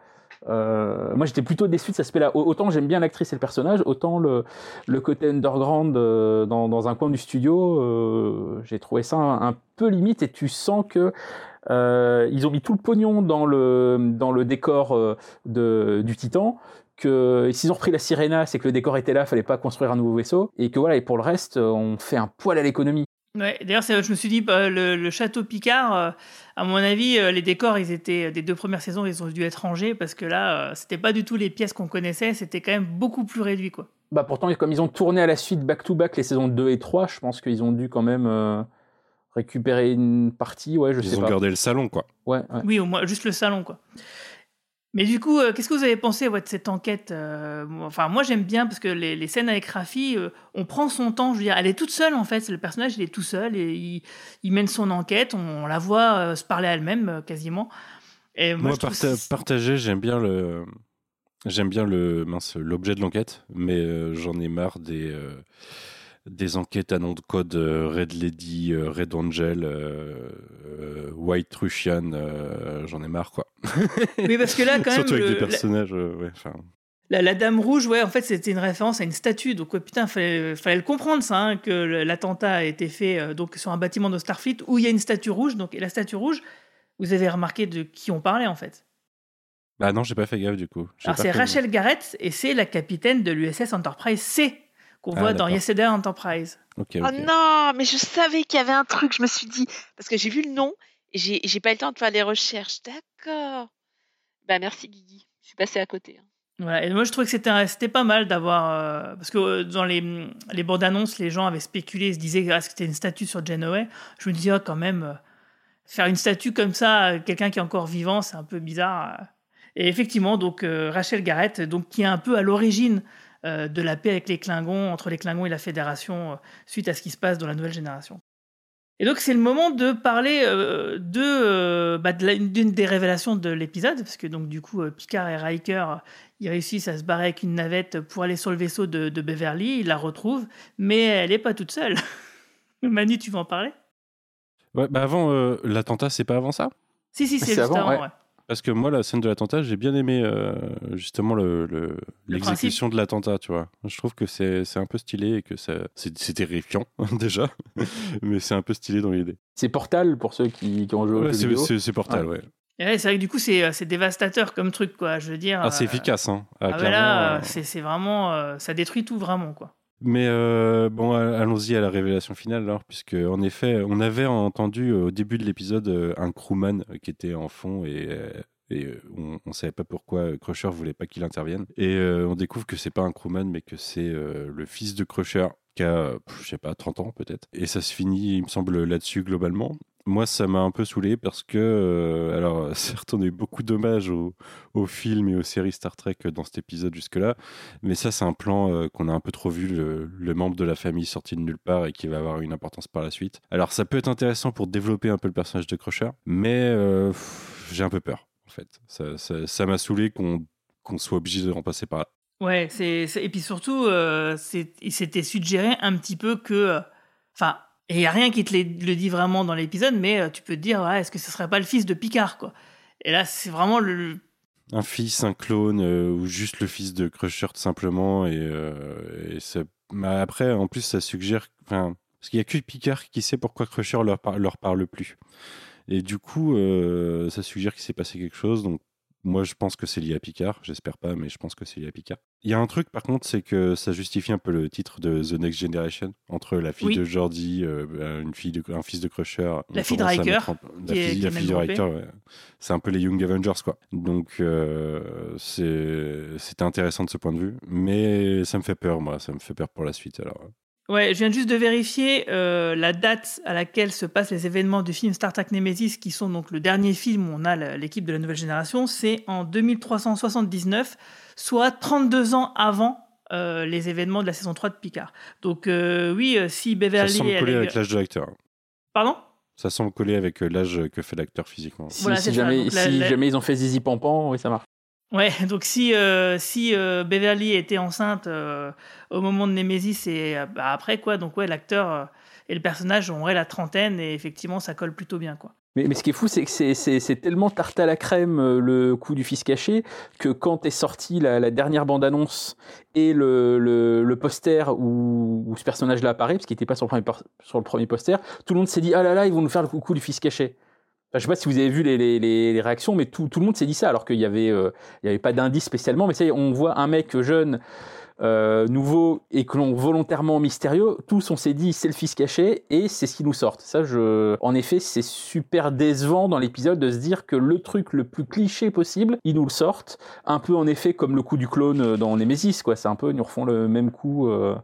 Euh, moi, j'étais plutôt déçu de cet aspect-là. Au- Autant j'aime bien l'actrice et le personnage, autant le, le côté underground euh, dans, dans un coin du studio, euh, j'ai trouvé ça un, peu limite. Et tu sens que euh, ils ont mis tout le pognon dans le dans le décor euh, de, du Titan. Que s'ils ont repris la Sirena, c'est que le décor était là, fallait pas construire un nouveau vaisseau. Et que voilà. Et pour le reste, on fait un poil à l'économie. Ouais, d'ailleurs, je me suis dit, bah, le, le château Picard, euh, à mon avis, euh, les décors, ils étaient des deux premières saisons, ils ont dû être rangés parce que là, euh, c'était pas du tout les pièces qu'on connaissait, c'était quand même beaucoup plus réduit, quoi. Bah pourtant, comme ils ont tourné à la suite back-to-back les saisons 2 et 3, je pense qu'ils ont dû quand même euh, récupérer une partie. Ouais, je sais Ils ont pas. gardé le salon, quoi. Ouais, ouais. Oui, au moins juste le salon, quoi. Mais du coup, euh, qu'est-ce que vous avez pensé ouais, de cette enquête euh, moi- Enfin, moi j'aime bien parce que les, les scènes avec Rafi, euh, on prend son temps. Je veux dire, elle est toute seule en fait. Le personnage, il est tout seul et il, il mène son enquête. On, la voit se parler à elle-même quasiment. Et moi, Moi, parta- partager, j'aime bien le. J'aime bien le mince l'objet de l'enquête, mais j'en ai marre des des enquêtes à nom de code euh, Red Lady, euh, Red Angel, euh, White Russian. j'en ai marre quoi. (laughs) Oui, parce que là, quand même, Surtout avec le- des personnages. ouais, enfin. La, la Dame Rouge, ouais, en fait, c'était une référence à une statue. Donc, ouais, putain, fallait, fallait le comprendre, ça, hein, que l'attentat a été fait euh, donc sur un bâtiment de Starfleet où il y a une statue rouge. Donc, et la statue rouge, vous avez remarqué de qui on parlait, en fait. Bah non, j'ai pas fait gaffe du coup. Alors, c'est. Rachel Garrett et c'est la capitaine de l'USS Enterprise C qu'on Ah, voit dans. Yesterday Enterprise. Ok, Oh non, mais je savais qu'il y avait un truc, je me suis dit, parce que j'ai vu le nom et j'ai j'ai pas eu le temps de faire les recherches. D'accord. Bah merci Guigui, je suis passée à côté. hein. Voilà, et moi je trouvais que c'était c'était pas mal d'avoir. euh, parce que euh, dans les, les bandes annonces, les gens avaient spéculé, se disaient ah, que c'était une statue sur Janeway Je me disais, ah, quand même, euh, faire une statue comme ça, quelqu'un qui est encore vivant, c'est un peu bizarre. Et effectivement, donc euh, Rachel Garrett, donc, qui est un peu à l'origine euh, de la paix avec les Klingons, entre les Klingons et la Fédération, euh, suite à ce qui se passe dans la nouvelle génération. Et donc c'est le moment de parler euh, de, euh, bah, de la- d'une des révélations de l'épisode, parce que donc du coup Picard et Riker ils réussissent à se barrer avec une navette pour aller sur le vaisseau de, de Beverly, ils la retrouvent, mais elle n'est pas toute seule. (laughs) Manu, tu veux en parler? Ouais, bah avant euh, l'attentat, c'est pas avant ça? Si, si, c'est juste avant. ouais. Parce que moi, la scène de l'attentat, j'ai bien aimé euh, justement le, le- l'exécution de l'attentat, tu vois. Je trouve que c'est, un peu stylé et que c'est, terrifiant (laughs) déjà, mais c'est un peu stylé dans l'idée. C'est Portal pour ceux qui, qui ont joué au Ouais, jeu c'est, vidéo. c'est- c'est Portal, ouais. Et ouais, c'est vrai que du coup c'est, dévastateur comme truc, quoi. Je veux dire. Ah, c'est euh, efficace, hein. Ah, Ah, bah là, euh. c'est, c'est vraiment. euh, ça détruit tout vraiment, quoi. Mais euh, bon, allons-y à la révélation finale, alors, puisque en effet, on avait entendu euh, au début de l'épisode euh, un crewman qui était en fond et, on, on savait pas pourquoi Crusher voulait pas qu'il intervienne. Et on découvre que c'est pas un crewman, mais que c'est le fils de Crusher qui a, je sais pas, 30 ans peut-être. Et ça se finit, il me semble, là-dessus globalement. Moi, ça m'a un peu saoulé parce que, euh, alors, (laughs) certes, on a eu beaucoup d'hommages au, au film et aux séries Star Trek dans cet épisode jusque-là, mais ça, c'est un plan euh, qu'on a un peu trop vu, le, membre de la famille sorti de nulle part et qui va avoir une importance par la suite. Alors, ça peut être intéressant pour développer un peu le personnage de Crusher, mais euh, j'ai un peu peur, en fait. Ça m'a saoulé qu'on soit obligé de remplacer par là. Ouais, c'est- et puis surtout, il s'était suggéré un petit peu que. euh, Enfin, il n'y a rien qui te le dit vraiment dans l'épisode, mais euh, tu peux te dire, est-ce que ce serait pas le fils de Picard, quoi? Et là, c'est vraiment le. un fils, un clone, euh, ou juste le fils de Crusher tout simplement. Et, euh, et après, en plus, ça suggère. Enfin, parce qu'il n'y a que Picard qui sait pourquoi Crusher leur, par- leur parle plus. Et du coup, ça suggère qu'il s'est passé quelque chose. Donc, moi, je pense que c'est lié à Picard. J'espère pas, mais je pense que c'est lié à Picard. Il y a un truc, par contre, c'est que ça justifie un peu le titre de The Next Generation entre la fille Oui. de Jordi, euh, une fille de, un fils de Crusher. La fille de Riker, en- La fille, la de Riker, ouais. C'est un peu les Young Avengers, quoi. Donc, euh, c'est- c'était intéressant de ce point de vue. Mais ça me fait peur, moi. Ça me fait peur pour la suite, alors. Ouais, je viens juste de vérifier euh, la date à laquelle se passent les événements du film Star Trek Nemesis, qui sont donc le dernier film où on a l'équipe de la nouvelle génération. C'est en 2379, soit 32 ans avant euh, les événements de la saison 3 de Picard. Donc, euh, oui, si Ça Beverly. semble elle coller avec l'âge de l'acteur. Pardon? Ça semble coller avec l'âge que fait l'acteur physiquement. Si, Voilà, si c'est ça. jamais, Donc la- si la- jamais ils ont fait Zizi Pampan, oui, ça marche. Ouais, (laughs) donc si, euh, si euh, Beverly était enceinte euh, au moment de Nemesis et bah, après, quoi, donc l'acteur et le personnage auraient la trentaine et effectivement, ça colle plutôt bien, quoi. Mais, mais ce qui est fou, c'est que c'est- tellement tarte à la crème le coup du fils caché que quand est sortie la, dernière bande-annonce et le, poster où, ce personnage-là apparaît, parce qu'il n'était pas sur le, premier, sur le premier poster, tout le monde s'est dit Ah là là, ils vont nous faire le coup du fils caché. Enfin, je sais pas si vous avez vu les, les, les- les réactions, mais tout, tout le monde s'est dit ça, alors qu'il n'y avait, euh, il y avait pas d'indice spécialement. Mais ça y est, on voit un mec jeune, euh, nouveau et que l'on volontairement mystérieux. Tous, on s'est dit c'est le fils caché et c'est ce qui nous sort. Ça, je, en effet, c'est super décevant dans l'épisode de se dire que le truc le plus cliché possible, ils nous le sortent. Un peu en effet comme le coup du clone dans Nemesis, quoi. C'est un peu, ils nous refont le même coup. euh.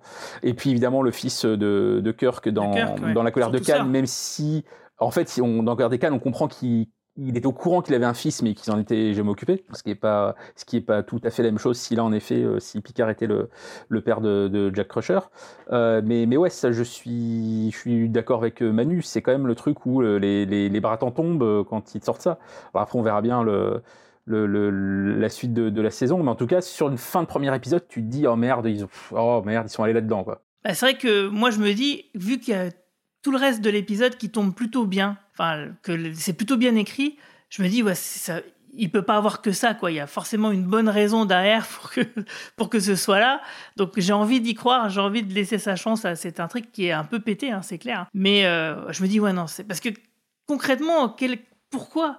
Et puis évidemment le fils de, de Kirk dans, Kirk, ouais. dans la colère de Surtout. Khan, même si en fait, si on, dans Colère de Khan, on comprend qu'il il était au courant qu'il avait un fils, mais qu'il en était jamais occupé, ce qui est pas, est pas tout à fait la même chose si là, en effet, euh, si Picard était le, père de, Jack Crusher. Euh, mais, ouais, ça, je suis, d'accord avec euh, Manu. C'est quand même le truc où les, les barattans tombent quand ils sortent ça. Après, on verra bien la suite de, de la saison. Mais en tout cas, sur une fin de premier épisode, tu te dis oh merde, ils ont, oh merde, ils sont allés là-dedans quoi. Bah, c'est vrai que moi, je me dis, vu qu'il y a tout le reste de l'épisode qui tombe plutôt bien, enfin, que c'est plutôt bien écrit, je me dis, ouais, ça, il peut pas avoir que ça, quoi. Il y a forcément une bonne raison derrière (laughs) pour que, pour que ce soit là. Donc, j'ai envie d'y croire, j'ai envie de laisser sa chance à cet intrigue qui est un peu pété, hein, c'est clair. Mais euh, je me dis, ouais, non, c'est parce que concrètement, pourquoi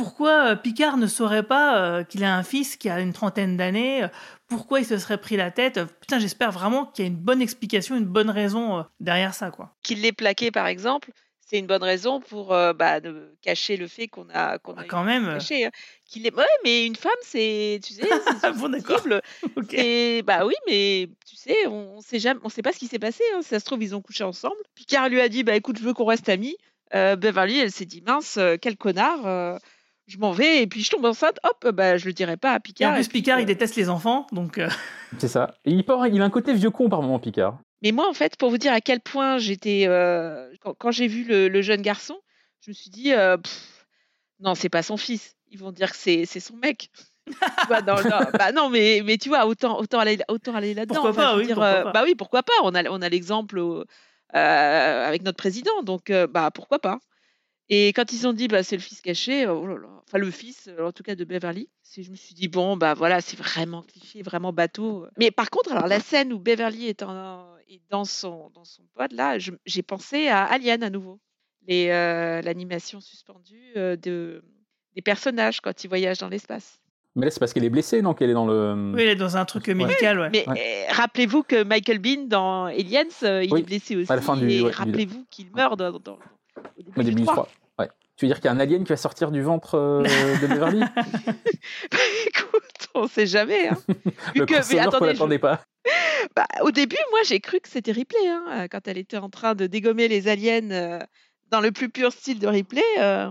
pourquoi euh, Picard ne saurait pas euh, qu'il a un fils qui a une trentaine d'années euh, Pourquoi il se serait pris la tête Putain, j'espère vraiment qu'il y a une bonne explication, une bonne raison derrière ça, quoi. Qu'il l'ait plaqué, par exemple, c'est une bonne raison pour euh, bah, de cacher le fait qu'on a, qu'on a quand même. caché. hein. Qu'il est... Ouais, mais une femme, c'est, tu sais, (laughs) c'est bon, d'accord. susceptible. Et bah oui, mais tu sais, on, on sait jamais, on sait pas ce qui s'est passé. hein. Si ça se trouve, ils ont couché ensemble. Picard lui a dit, bah écoute, je veux qu'on reste amis. Euh, Beverly, elle s'est dit, mince, quel connard. euh, je m'en vais et puis je tombe enceinte. Hop, bah je le dirai pas à Et en Picard. plus, et puis, Picard, euh, il déteste les enfants, donc. euh, C'est ça. Et il, part- il a un côté vieux con par moment, Picard. Mais moi, en fait, pour vous dire à quel point j'étais. euh, quand quand j'ai vu le, le jeune garçon, je me suis dit euh, Pff, non, c'est pas son fils. Ils vont dire que c'est son mec. Non, non, (laughs) bah non, mais, mais tu vois, autant, autant aller, autant aller là-dedans. Pourquoi Enfin, pas, je veux oui, dire, pourquoi euh, pas. Bah oui, pourquoi pas. On a, on a l'exemple euh, avec notre président, donc euh, bah pourquoi pas. Et quand ils ont dit bah c'est le fils caché, oh là là, enfin le fils, euh, en tout cas de Beverly, c'est- je me suis dit bon bah voilà c'est vraiment cliché, vraiment bateau. Mais par contre alors la scène où Beverly est, en, est dans son dans son pod là, je- j'ai pensé à Alien à nouveau, les euh, l'animation suspendue euh, de des personnages quand ils voyagent dans l'espace. Mais là, c'est parce qu'elle est blessée, non Qu'elle est dans le. Oui, il est dans un truc médical, ouais. Mais euh, rappelez-vous que Michael Bean dans Aliens, euh, il Oui, est blessé aussi. à la fin du- et du- rappelez-vous qu'il meurt dans, dans- au début Au début du du 3. 3. Tu veux dire qu'il y a un alien qui va sortir du ventre euh, de Beverly? (laughs) Écoute, on sait jamais. Hein. (laughs) Le que- mais attendez, je- pas. (laughs) Bah, au début, moi, j'ai cru que c'était Ripley. Hein, euh, quand elle était en train de dégommer les aliens euh, dans le plus pur style de Ripley. euh,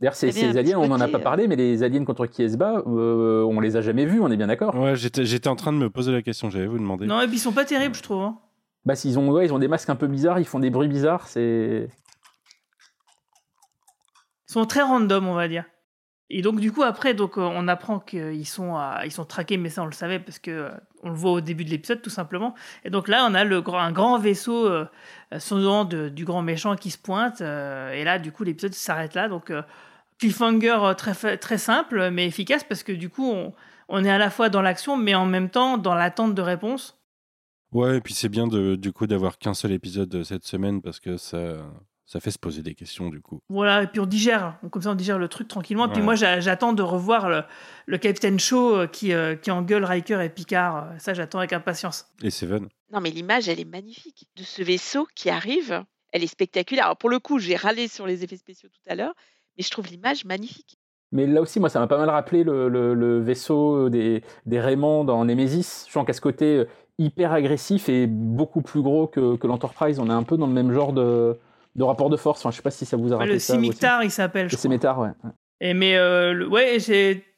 D'ailleurs, ces, ces aliens, on n'en a pas parlé, mais les aliens contre qui elle se bat, euh, on les a jamais vus, on est bien d'accord Ouais, j'étais en train de me poser la question, j'allais vous demander. Non, et puis ils sont pas terribles, je trouve. hein. Bah, s'ils ont, ouais, ils ont des masques un peu bizarres, ils font des bruits bizarres, c'est. Sont très random, on va dire. Et donc, du coup, après, donc, euh, on apprend qu'ils sont, ils sont traqués, mais ça, on le savait parce que euh, on le voit au début de l'épisode, tout simplement. Et donc là, on a le, un grand vaisseau euh, de- du grand méchant qui se pointe. euh, et là, du coup, l'épisode s'arrête là. Donc, euh, cliffhanger très, très simple, mais efficace parce que du coup, on, on est à la fois dans l'action, mais en même temps dans l'attente de réponse. Ouais, et puis c'est bien de, du coup d'avoir qu'un seul épisode cette semaine parce que ça, ça fait se poser des questions du coup. Voilà, et puis on digère, comme ça on digère le truc tranquillement. Et puis Ouais. moi j'a- j'attends de revoir le, le Captain Shaw euh, qui, euh, qui engueule Riker et Picard. Euh, Ça j'attends avec impatience. Et Seven? Non, mais l'image, elle est magnifique. De ce vaisseau qui arrive, elle est spectaculaire. Alors, pour le coup, j'ai râlé sur les effets spéciaux tout à l'heure, mais je trouve l'image magnifique. Mais là aussi, moi, ça m'a pas mal rappelé le, le- le vaisseau des, des Raymond dans Nemesis. Je sens qu'à ce côté hyper agressif et beaucoup plus gros que, que l'Enterprise. On est un peu dans le même genre de, de rapport de force. Enfin, je sais pas si ça vous a rappelé le ça. Scimitar il s'appelle. je Le crois. Scimitar, ouais. ouais. Et mais euh, le- ouais,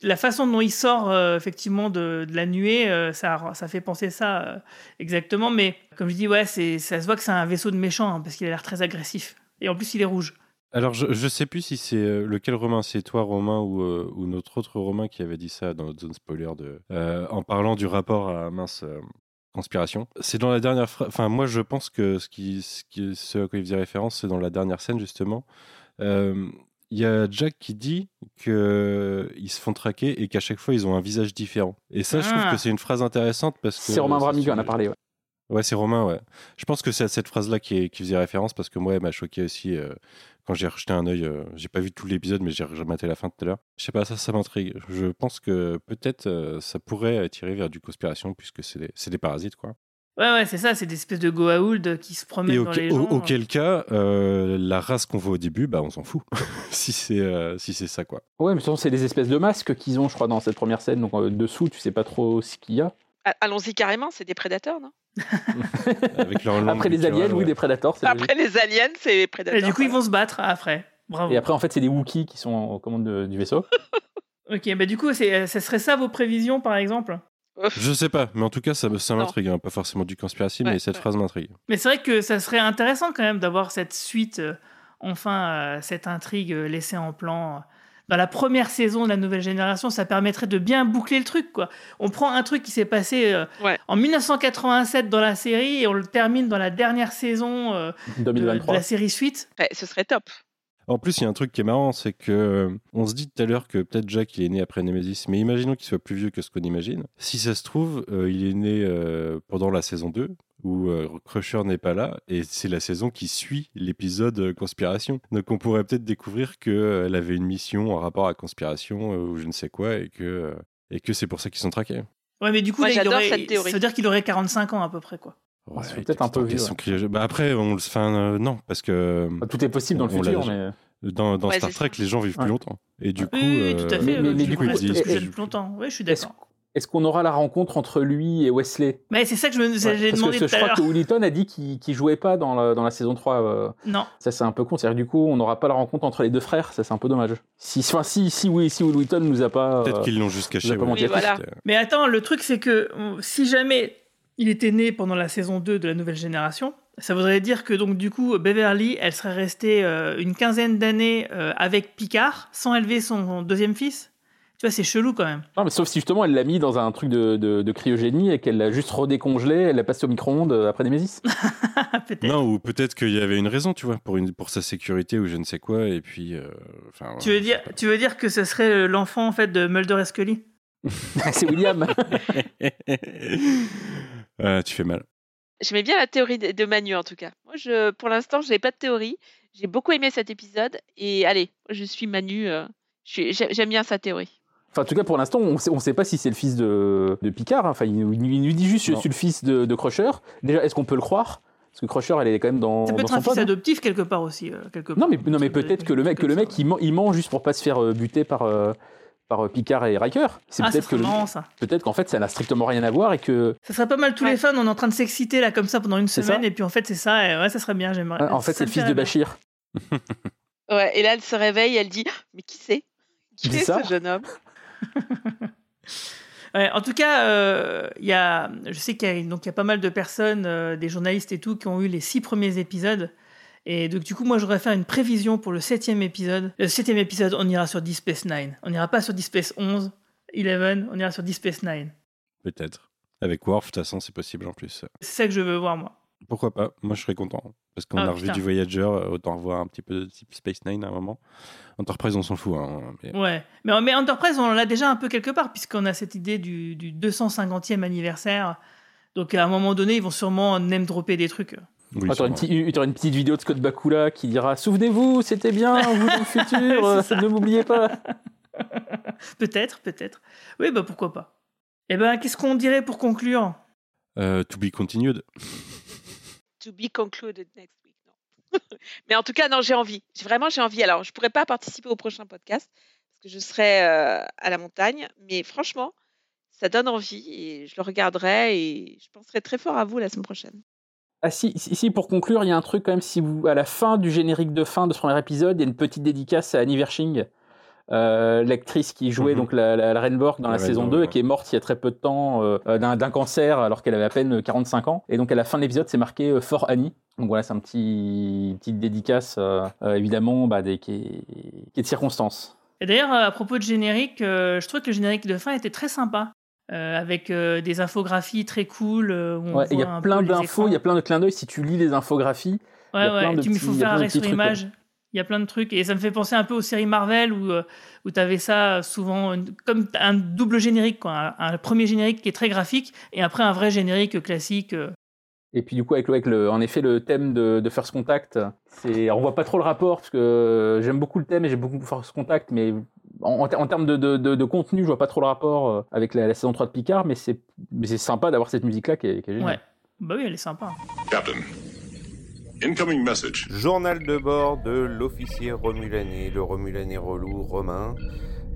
la façon dont il sort euh, effectivement de, de la nuée, euh, ça, ça fait penser ça euh, exactement. Mais comme je dis, ouais, c'est ça se voit que c'est un vaisseau de méchant hein, parce qu'il a l'air très agressif. Et en plus, il est rouge. Alors, je, je sais plus si c'est lequel Romain, c'est toi Romain ou, euh, ou notre autre Romain qui avait dit ça dans notre zone spoiler de, euh, en parlant du rapport à mince conspiration. C'est dans la dernière phrase. Enfin, moi, je pense que ce, qui, ce, qui, ce à quoi il faisait référence, c'est dans la dernière scène justement. Euh, Il y a Jack qui dit qu'ils se font traquer et qu'à chaque fois ils ont un visage différent. Et ça, je trouve Ah. que c'est une phrase intéressante parce que. C'est Romain Brami qui en a parlé, ouais. Ouais, c'est Romain, ouais. Je pense que c'est à cette phrase-là qui, qui faisait référence parce que moi, elle m'a choqué aussi euh, quand j'ai rejeté un œil. euh, j'ai pas vu tout l'épisode, mais j'ai rematé la fin tout à l'heure. Je sais pas, ça, ça m'intrigue. Je pense que peut-être euh, ça pourrait tirer vers du conspiration puisque c'est des, c'est des parasites, quoi. Ouais, ouais, c'est ça, c'est des espèces de Goa'uld qui se promènent Et dans auquel, les gens. au- auquel cas, euh, la race qu'on voit au début, bah, on s'en fout. (laughs) si c'est euh, si c'est ça, quoi. Ouais, mais de toute façon, c'est des espèces de masques qu'ils ont, je crois, dans cette première scène. Donc, euh, dessous, tu sais pas trop ce qu'il y a. A- Allons-y carrément, c'est des prédateurs, non? (laughs) Avec leur Après les aliens, oui, des prédateurs. Après les aliens, c'est les prédateurs. Et du coup, ils vont se battre après. Bravo. Et après, en fait, c'est des Wookiees qui sont aux commandes de- du vaisseau. (laughs) Ok, bah du coup, c'est- ça serait ça vos prévisions par exemple? Je sais pas, mais en tout cas, ça, ça m'intrigue. hein. Pas forcément du conspiracy, mais cette phrase m'intrigue. Mais c'est vrai que ça serait intéressant quand même d'avoir cette suite, euh, enfin, euh, cette intrigue euh, laissée en plan. Dans la première saison de la nouvelle génération, ça permettrait de bien boucler le truc. Quoi. On prend un truc qui s'est passé euh, en 1987 dans la série et on le termine dans la dernière saison euh, de, 2023. de la série suite. Ouais, ce serait top. En plus, il y a un truc qui est marrant, c'est que euh, on se dit tout à l'heure que peut-être Jack il est né après Nemesis, mais imaginons qu'il soit plus vieux que ce qu'on imagine. Si ça se trouve, euh, il est né euh, pendant la saison 2 où euh, Crusher n'est pas là et c'est la saison qui suit l'épisode euh, Conspiration. Donc on pourrait peut-être découvrir qu'elle avait une mission en rapport à Conspiration euh, ou je ne sais quoi et que euh, et que c'est pour ça qu'ils sont traqués. Ouais, mais du coup, Moi, là, il aurait- cette théorie. ça veut dire qu'il aurait 45 ans à peu près. quoi. Ouais, c'est peut-être un peu ils vieux, ouais. Bah après, on le, enfin, euh, non, parce que Bah, Tout est possible dans le on futur, mais. dans, dans Ouais, Star Trek, les gens vivent plus Ouais. longtemps. Et du coup, Oui, oui, oui, tout à euh, fait. mais- euh, mais du du coup, coup, reste est-ce- plus longtemps. Oui, je suis d'accord. Est-ce qu'on aura la rencontre entre lui et Wesley? Mais c'est ça que je me Ouais, j'ai Parce demandé que tout je à crois que Williton a dit qu'il qu'il jouait pas dans la, dans la saison 3. euh, Non. Ça, c'est un peu con. C'est-à-dire que du coup, on n'aura pas la rencontre entre les deux frères. Ça, c'est un peu dommage. Si, enfin, si, si, oui, si Will Wheaton nous a pas. peut-être euh, qu'ils l'ont juste caché. ouais. voilà. C'était- Mais attends, le truc, c'est que euh, si jamais il était né pendant la saison 2 de la nouvelle génération, ça voudrait dire que donc du coup, Beverly, elle serait restée euh, une quinzaine d'années euh, avec Picard sans élever son deuxième fils? Tu vois, c'est chelou quand même. Non, mais sauf si justement elle l'a mis dans un truc de, de, de cryogénie et qu'elle l'a juste redécongelé, elle l'a passé au micro-ondes euh, après Nemesis. (laughs) Peut-être. Non, ou peut-être qu'il y avait une raison, tu vois, pour, une, pour sa sécurité ou je ne sais quoi, et puis. euh, Tu veux dire, tu veux dire que ce serait euh, l'enfant en fait de Mulder et Scully? (laughs) C'est William. (laughs) Ah, tu fais mal. J'aimais bien la théorie de de Manu en tout cas. Moi, je, pour l'instant, je n'ai pas de théorie. J'ai beaucoup aimé cet épisode et allez, je suis Manu. euh, J'aime bien sa théorie. Enfin, en tout cas, pour l'instant, on sait, on sait pas si c'est le fils de, de Picard. hein. Enfin, il, nous- il nous dit juste je Non. suis le fils de, de Crusher. Déjà, est-ce qu'on peut le croire? Parce que Crusher, elle est quand même dans, Ça peut dans être son un fils pod, hein. adoptif quelque part aussi. euh, quelque Non, mais, non, mais Ça peut peut-être être que le mec, que le mec il, ment, il ment juste pour pas se faire euh, buter par, euh, par Picard et Riker. C'est ça. Ah, ça peut-être que ça. peut-être qu'en fait, ça n'a strictement rien à voir et que Ça serait pas mal tous les fans, on est en train de s'exciter là comme ça pendant une C'est semaine ça. et puis en fait c'est ça, et ouais ça serait bien, j'aimerais. en fait, ça c'est le fils de. Bachir. Ouais, et là, elle se réveille, elle dit Mais qui c'est? Qui Qui est ça ce jeune homme? (laughs) Ouais, en tout cas, euh, il y a, je sais qu'il y y a pas mal de personnes, euh, des journalistes et tout, qui ont eu les six premiers épisodes. Et donc, du coup, moi, je voudrais faire une prévision pour le septième épisode. Le septième épisode, on ira sur Deep Space Nine. On n'ira pas sur Deep Space 11, 11, on ira sur Deep Space Nine. Peut-être. Avec Worf, de toute façon, c'est possible en plus. C'est ça que je veux voir, moi. Pourquoi pas? Moi, je serais content. Parce qu'on Ah, a revu putain. du Voyager, euh, autant revoir un petit peu de type Space Nine à un moment. Enterprise, on s'en fout. Hein, mais- Ouais. Mais, mais Enterprise, on l'a déjà un peu quelque part, puisqu'on a cette idée du, du 250e anniversaire. Donc, à un moment donné, ils vont sûrement name-dropper des trucs. Oui, Ah, une, petite- une petite vidéo de Scott Bakula qui dira Souvenez-vous, c'était bien, vous dans le (laughs) futur, euh, ne m'oubliez pas. (laughs) Peut-être, peut-être. Oui, bah pourquoi pas. Eh ben, qu'est-ce qu'on dirait pour conclure? Euh, to be continued. To be concluded next week. Non. (laughs) Mais en tout cas, non, j'ai envie. Vraiment, j'ai envie. Alors, je pourrais pas participer au prochain podcast parce que je serai euh, à la montagne. Mais franchement, ça donne envie et je le regarderai et je penserai très fort à vous la semaine prochaine. Ah si, si, pour conclure, il y a un truc quand même, si vous, à la fin du générique de fin de ce premier épisode, il y a une petite dédicace à Annie Wershing, euh, l'actrice qui jouait Mhm. donc la, la, la Renborg dans la, La saison Renborg, 2 et qui est morte il y a très peu de temps euh, euh, d'un cancer alors qu'elle avait à peine 45 ans. Et donc à la fin de l'épisode, c'est marqué euh, For Annie. Donc voilà, c'est un petit une petite dédicace euh, euh, évidemment bah, des, qui, est, qui est de circonstance. Et d'ailleurs, à propos de générique, euh, je trouve que le générique de fin était très sympa. euh, avec euh, des infographies très cool. euh, Ouais, il y a un plein d'infos, il y a plein de clins d'œil si tu lis les infographies. il Ouais, plein ouais, faut il faire arrêt sur trucs, image. Il y a plein de trucs. Et ça me fait penser un peu aux séries Marvel où, euh, où tu avais ça souvent une- comme un double générique. Quoi. Un, un premier générique qui est très graphique et après un vrai générique classique. euh. Et puis du coup, avec, le- avec le, en effet le thème de, de First Contact, c'est, on voit pas trop le rapport parce que j'aime beaucoup le thème et j'ai beaucoup First Contact, mais en, en ter- en termes de, de, de- de contenu, je vois pas trop le rapport euh, avec la, la saison 3 de Picard, mais c'est, mais c'est sympa d'avoir cette musique-là qui est, qui est géniale. Ouais. Bah oui, elle est sympa. Captain, message. Journal de bord de l'officier Romulané, le Romulané relou Romain.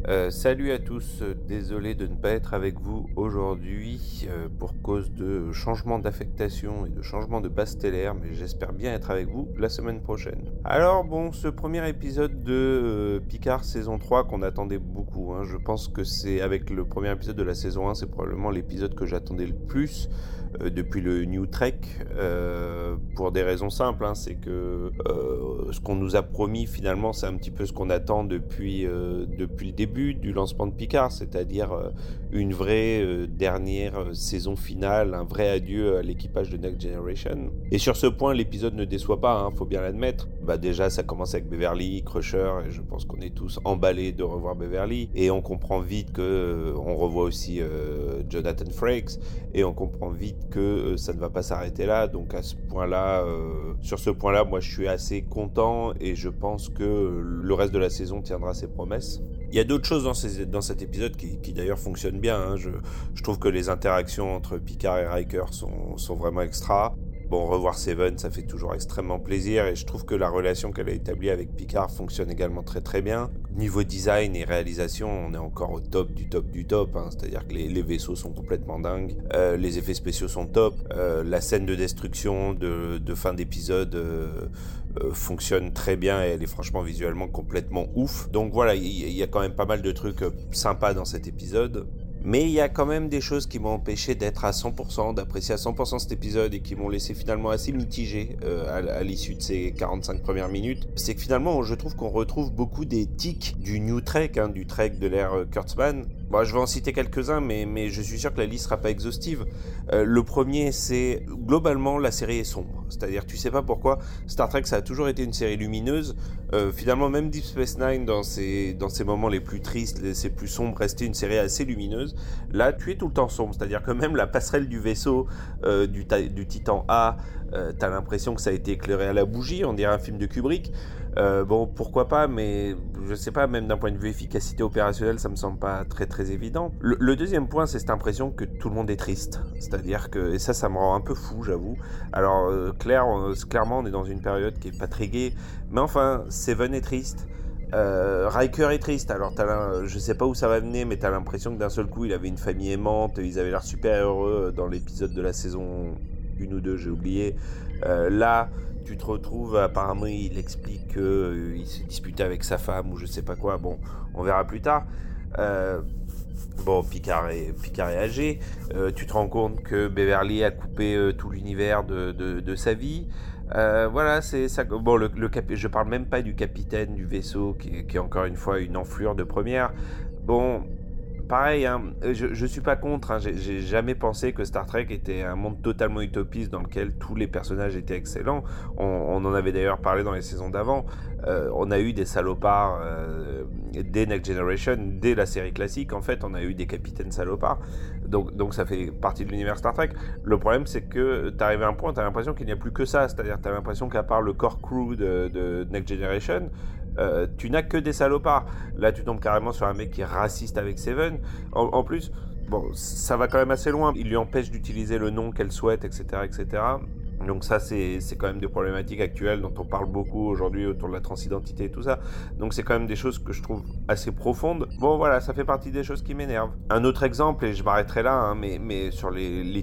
Euh, salut à tous, désolé de ne pas être avec vous aujourd'hui euh, pour cause de changement d'affectation et de changement de base stellaire, mais j'espère bien être avec vous la semaine prochaine. Alors bon, ce premier épisode de euh, Picard saison 3 qu'on attendait beaucoup, hein, je pense que c'est avec le premier épisode de la saison 1, c'est probablement l'épisode que j'attendais le plus. Euh, depuis le New Trek, euh, pour des raisons simples. Hein. c'est que euh, ce qu'on nous a promis finalement, c'est un petit peu ce qu'on attend depuis, depuis le début du lancement de Picard, c'est-à-dire une vraie dernière saison finale, un vrai adieu à l'équipage de Next Generation. Et sur ce point, l'épisode ne déçoit pas, hein, faut bien l'admettre. Bah déjà, ça commence avec Beverly, Crusher, et je pense qu'on est tous emballés de revoir Beverly, et on comprend vite que on revoit aussi Jonathan Frakes, et on comprend vite que euh, ça ne va pas s'arrêter là. Donc à ce point-là, euh, sur ce point-là, moi je suis assez content et je pense que le reste de la saison tiendra ses promesses. Il y a d'autres choses dans, cet épisode qui, d'ailleurs fonctionnent bien. Hein. Je, trouve que les interactions entre Picard et Riker sont, sont vraiment extra. Bon, revoir Seven, ça fait toujours extrêmement plaisir et je trouve que la relation qu'elle a établie avec Picard fonctionne également très très bien. Niveau design et réalisation, on est encore au top du top du top. Hein. C'est-à-dire que les, vaisseaux sont complètement dingues, euh, les effets spéciaux sont top, euh, la scène de destruction de, fin d'épisode euh, fonctionne très bien et elle est franchement visuellement complètement ouf. Donc voilà, il y, a quand même pas mal de trucs sympas dans cet épisode. Mais il y a quand même des choses qui m'ont empêché d'être à 100%, d'apprécier à 100% cet épisode et qui m'ont laissé finalement assez mitigé euh, à, l'issue de ces 45 premières minutes. C'est que finalement, je trouve qu'on retrouve beaucoup des tics du New Trek, hein, du Trek de l'ère euh, Kurtzman, Bon, je vais en citer quelques-uns, mais, je suis sûr que la liste sera pas exhaustive. Euh, le premier, c'est globalement la série est sombre. C'est-à-dire, tu sais pas pourquoi Star Trek, ça a toujours été une série lumineuse. Euh, finalement, même Deep Space Nine, dans ses, dans ses moments les plus tristes, les, plus sombres, restait une série assez lumineuse. Là, tu es tout le temps sombre. C'est-à-dire que même la passerelle du vaisseau euh, du, Titan A, euh, t'as l'impression que ça a été éclairé à la bougie. On dirait un film de Kubrick. Euh, bon, pourquoi pas, mais je sais pas, même d'un point de vue efficacité opérationnelle, ça me semble pas très très évident. Le, deuxième point, c'est cette impression que tout le monde est triste. C'est-à-dire que, et ça, ça me rend un peu fou, j'avoue. Alors, euh, clair, clairement, on est dans une période qui est pas très gaie, mais enfin, Seven est triste. Euh, Riker est triste, alors as je sais pas où ça va venir, mais t'as l'impression que d'un seul coup il avait une famille aimante, ils avaient l'air super heureux dans l'épisode de la saison 1 ou 2, j'ai oublié. là, tu te retrouves, apparemment, il explique qu'il euh, s'est disputé avec sa femme ou je sais pas quoi. Bon, on verra plus tard. Euh, bon, Picard est, Picard âgé. Euh, tu te rends compte que Beverly a coupé tout l'univers de, de, sa vie. voilà, c'est ça. Bon, le, le je parle même pas du capitaine du vaisseau qui, qui est encore une fois une enflure de première. Bon, pareil, hein, je, ne suis pas contre. Hein, j'ai jamais pensé que Star Trek était un monde totalement utopiste dans lequel tous les personnages étaient excellents. On, en avait d'ailleurs parlé dans les saisons d'avant. Euh, on a eu des salopards euh, dès Next Generation, dès la série classique. En fait, on a eu des capitaines salopards. Donc, ça fait partie de l'univers Star Trek. Le problème, c'est que tu arrives à un point, tu as l'impression qu'il n'y a plus que ça. C'est-à-dire, tu as l'impression qu'à part le core crew de Next Generation, euh, tu n'as que des salopards. Là, tu tombes carrément sur un mec qui est raciste avec Seven. En, plus, bon, ça va quand même assez loin. Il lui empêche d'utiliser le nom qu'elle souhaite, etc., etc. Donc ça, c'est quand même des problématiques actuelles dont on parle beaucoup aujourd'hui autour de la transidentité et tout ça. Donc c'est quand même des choses que je trouve assez profondes. Bon voilà, ça fait partie des choses qui m'énervent. Un autre exemple, et je m'arrêterai là, hein, mais, mais sur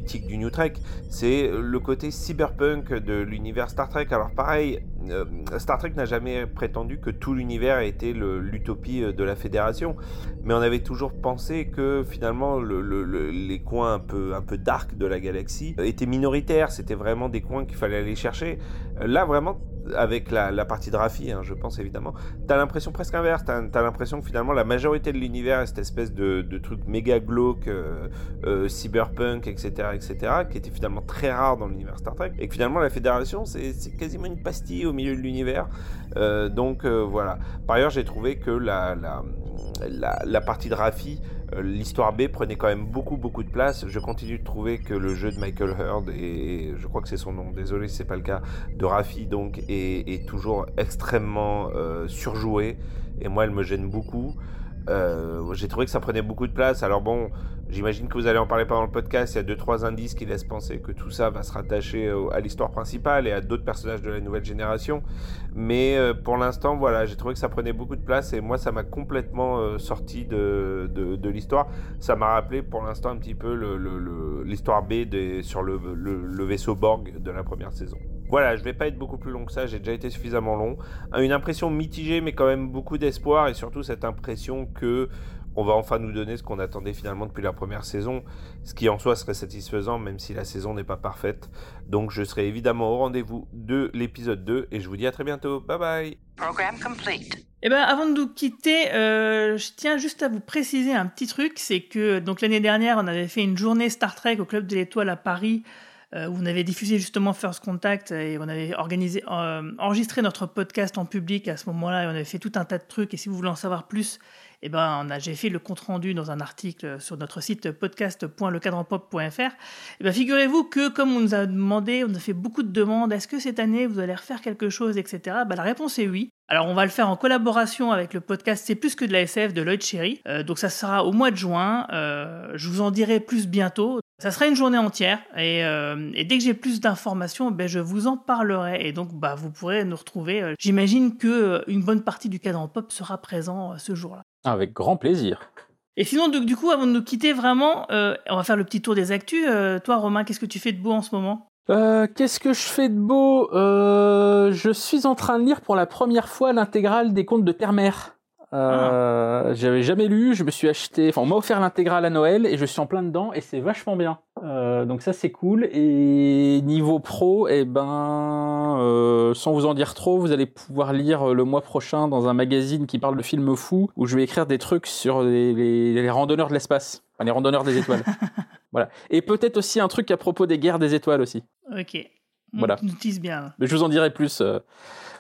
tics du New Trek, c'est le côté cyberpunk de l'univers Star Trek. Alors pareil, euh, Star Trek n'a jamais prétendu que tout l'univers était l'utopie euh, de la Fédération, mais on avait toujours pensé que finalement les coins un peu, un peu dark de la galaxie étaient minoritaires, c'était vraiment des coins qu'il fallait aller chercher. Euh, là, vraiment, avec la, partie de Raffi, hein, je pense évidemment, t'as l'impression presque inverse. T'as as, l'impression que finalement la majorité de l'univers est cette espèce de, truc méga glauque, euh, euh, cyberpunk, etc., etc., qui était finalement très rare dans l'univers Star Trek, et que finalement la Fédération c'est quasiment une pastille au milieu de l'univers. donc voilà. Par ailleurs, j'ai trouvé que la, la, partie de Raffi euh, l'histoire B prenait quand même beaucoup beaucoup de place. Je continue de trouver que le jeu de Michael Hurd et, je crois que c'est son nom, désolé c'est pas le cas, de Raffi donc est, toujours extrêmement euh, surjoué et moi elle me gêne beaucoup. Euh, j'ai trouvé que ça prenait beaucoup de place. Alors bon, j'imagine que vous allez en parler pendant le podcast. Il y a deux trois indices qui laissent penser que tout ça va se rattacher à l'histoire principale et à d'autres personnages de la nouvelle génération. Mais euh, pour l'instant, voilà, j'ai trouvé que ça prenait beaucoup de place et moi, ça m'a complètement euh, sorti de, de, l'histoire. Ça m'a rappelé pour l'instant un petit peu l'histoire B sur le, le vaisseau Borg de la première saison. Voilà, je vais pas être beaucoup plus long que ça, j'ai déjà été suffisamment long. Une impression mitigée, mais quand même beaucoup d'espoir, et surtout cette impression que on va enfin nous donner ce qu'on attendait finalement depuis la première saison, ce qui en soi serait satisfaisant même si la saison n'est pas parfaite. Donc je serai évidemment au rendez-vous de l'épisode 2 et je vous dis à très bientôt. Bye bye. Program complete. Eh ben, avant de nous quitter, euh, je tiens juste à vous préciser un petit truc, c'est que donc l'année dernière, on avait fait une journée Star Trek au Club de l'Étoile à Paris, euh, où on avait diffusé justement First Contact et on avait organisé, euh, enregistré notre podcast en public à ce moment-là, et on avait fait tout un tas de trucs. Et si vous voulez en savoir plus, eh ben, j'ai fait le compte rendu dans un article sur notre site podcast.lecadranpop.fr. Eh ben, figurez-vous que comme on nous a demandé, on a fait beaucoup de demandes, est-ce que cette année vous allez refaire quelque chose, etc. Ben, la réponse est oui. Alors on va le faire en collaboration avec le podcast C'est plus que de la SF de Lloyd Cherry. Euh, donc ça sera au mois de juin. Euh, je vous en dirai plus bientôt. Ça sera une journée entière et, euh, dès que j'ai plus d'informations, ben, je vous en parlerai et donc bah, vous pourrez nous retrouver. J'imagine que une bonne partie du cadran pop sera présent ce jour-là. Avec grand plaisir. Et sinon, du, du coup, avant de nous quitter, vraiment, euh, on va faire le petit tour des actus. Euh, toi, Romain, qu'est-ce que tu fais de beau en ce moment? Euh, Qu'est-ce que je fais de beau? Euh, Je suis en train de lire pour la première fois l'intégrale des contes de Terre-Mère. Euh, J'avais jamais lu, je me suis acheté, enfin on m'a offert l'intégrale à Noël et je suis en plein dedans et c'est vachement bien. Euh, donc ça c'est cool et niveau pro, eh ben euh, sans vous en dire trop, vous allez pouvoir lire le mois prochain dans un magazine qui parle de films fous où je vais écrire des trucs sur les, les, les randonneurs de l'espace, enfin les randonneurs des étoiles. (laughs) voilà. Et peut-être aussi un truc à propos des guerres des étoiles aussi. Ok. On Voilà. bien. Mais je vous en dirai plus euh,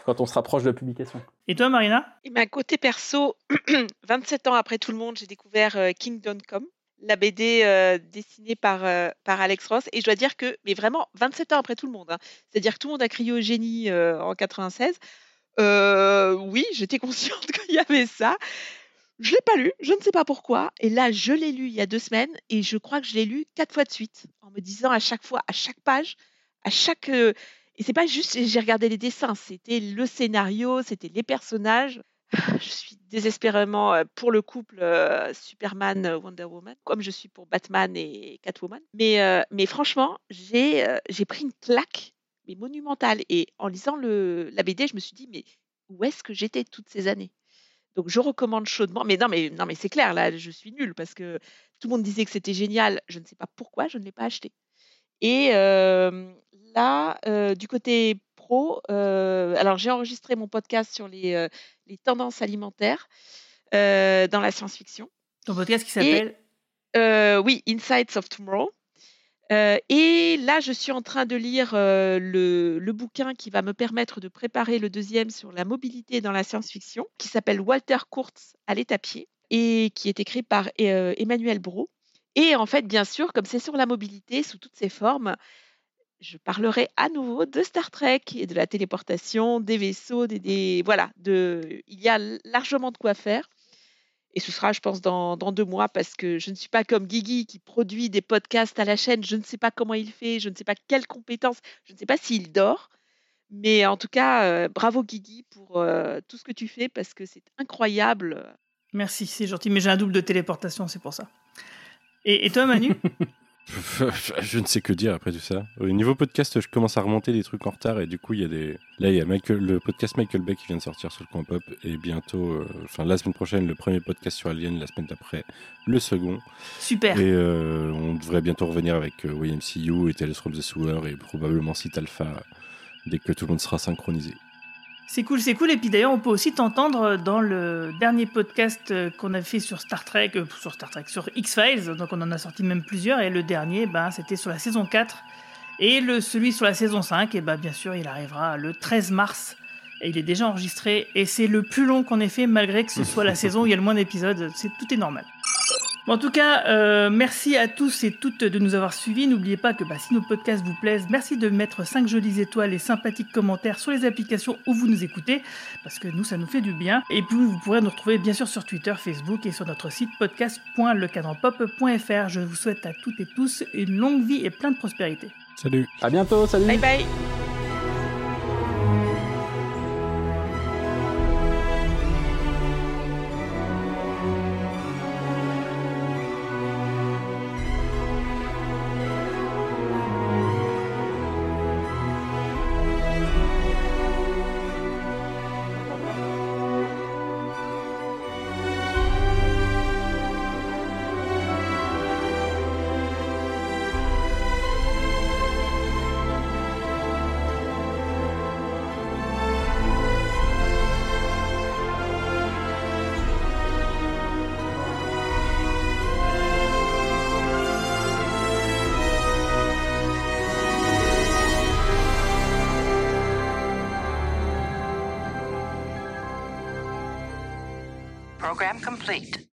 quand on se rapproche de la publication. Et toi, Marina? Et ben, côté perso, (clears throat) 27 ans après tout le monde, j'ai découvert euh, Kingdom Come, la BD euh, dessinée par, euh, par Alex Ross. Et je dois dire que, mais vraiment, 27 ans après tout le monde, hein. c'est-à-dire que tout le monde a crié au génie euh, en 96. Euh, oui, j'étais consciente (laughs) qu'il y avait ça. Je l'ai pas lu, je ne sais pas pourquoi. Et là, je l'ai lu il y a deux semaines et je crois que je l'ai lu quatre fois de suite, en me disant à chaque fois, à chaque page, à chaque. Euh, Et c'est pas juste j'ai regardé les dessins, c'était le scénario, c'était les personnages. (sighs) Je suis désespérément euh, pour le couple euh, Superman-Wonder Woman, comme je suis pour Batman et Catwoman. Mais, euh, mais franchement, j'ai euh, j'ai pris une claque, mais monumentale. Et en lisant le, la BD, je me suis dit, mais où est-ce que j'étais toutes ces années? Donc je recommande chaudement. Mais non, mais non, mais c'est clair, là, je suis nulle parce que tout le monde disait que c'était génial. Je ne sais pas pourquoi, je ne l'ai pas acheté. Et euh, là, euh, du côté pro, euh, alors j'ai enregistré mon podcast sur les, euh, les tendances alimentaires dans la science-fiction. Ton podcast qui s'appelle? Oui, Insights of Tomorrow. Et là, je suis en train de lire le, le bouquin qui va me permettre de préparer le deuxième sur la mobilité dans la science-fiction, qui s'appelle Walter Kurtz à l'étapier et qui est écrit par Emmanuel Brault. Et en fait, bien sûr, comme c'est sur la mobilité sous toutes ses formes, je parlerai à nouveau de Star Trek et de la téléportation, des vaisseaux, des, des- voilà, de, il y a largement de quoi faire. Et ce sera, je pense, dans, dans deux mois parce que je ne suis pas comme Guigui qui produit des podcasts à la chaîne. Je ne sais pas comment il fait, je ne sais pas quelles compétences, je ne sais pas s'il dort. Mais en tout cas, euh, bravo Guigui pour euh, tout ce que tu fais parce que c'est incroyable. Merci, c'est gentil, mais j'ai un double de téléportation, c'est pour ça. Et, et toi, Manu? (laughs) (laughs) Je ne sais que dire après tout ça. Au niveau podcast, je commence à remonter des trucs en retard et du coup, il y a des. Là, il y a Michael, le podcast Michael Bay qui vient de sortir sur le coin pop et bientôt, euh, enfin la semaine prochaine, le premier podcast sur Alien, la semaine d'après, le second. Super. Et euh, on devrait bientôt revenir avec euh, YMCU et Tales from the Sewer et probablement Site Alpha dès que tout le monde sera synchronisé. C'est cool, c'est cool. Et puis d'ailleurs, on peut aussi t'entendre dans le dernier podcast qu'on a fait sur Star Trek, euh, sur Star Trek, sur X-Files. Donc on en a sorti même plusieurs. Et le dernier, ben, c'était sur la saison 4. Et le, celui sur la saison 5, et ben, bien sûr, il arrivera le 13 mars. Et il est déjà enregistré. Et c'est le plus long qu'on ait fait, malgré que ce soit la (laughs) saison où il y a le moins d'épisodes. C'est, tout est normal. Bon, en tout cas, euh, merci à tous et toutes de nous avoir suivis. N'oubliez pas que bah, si nos podcasts vous plaisent, merci de mettre 5 jolies étoiles et sympathiques commentaires sur les applications où vous nous écoutez, parce que nous, ça nous fait du bien. Et puis, vous pourrez nous retrouver bien sûr sur Twitter, Facebook et sur notre site podcast.lecadranpop.fr. Je vous souhaite à toutes et tous une longue vie et plein de prospérité. Salut. À bientôt, salut. Bye bye. Complete.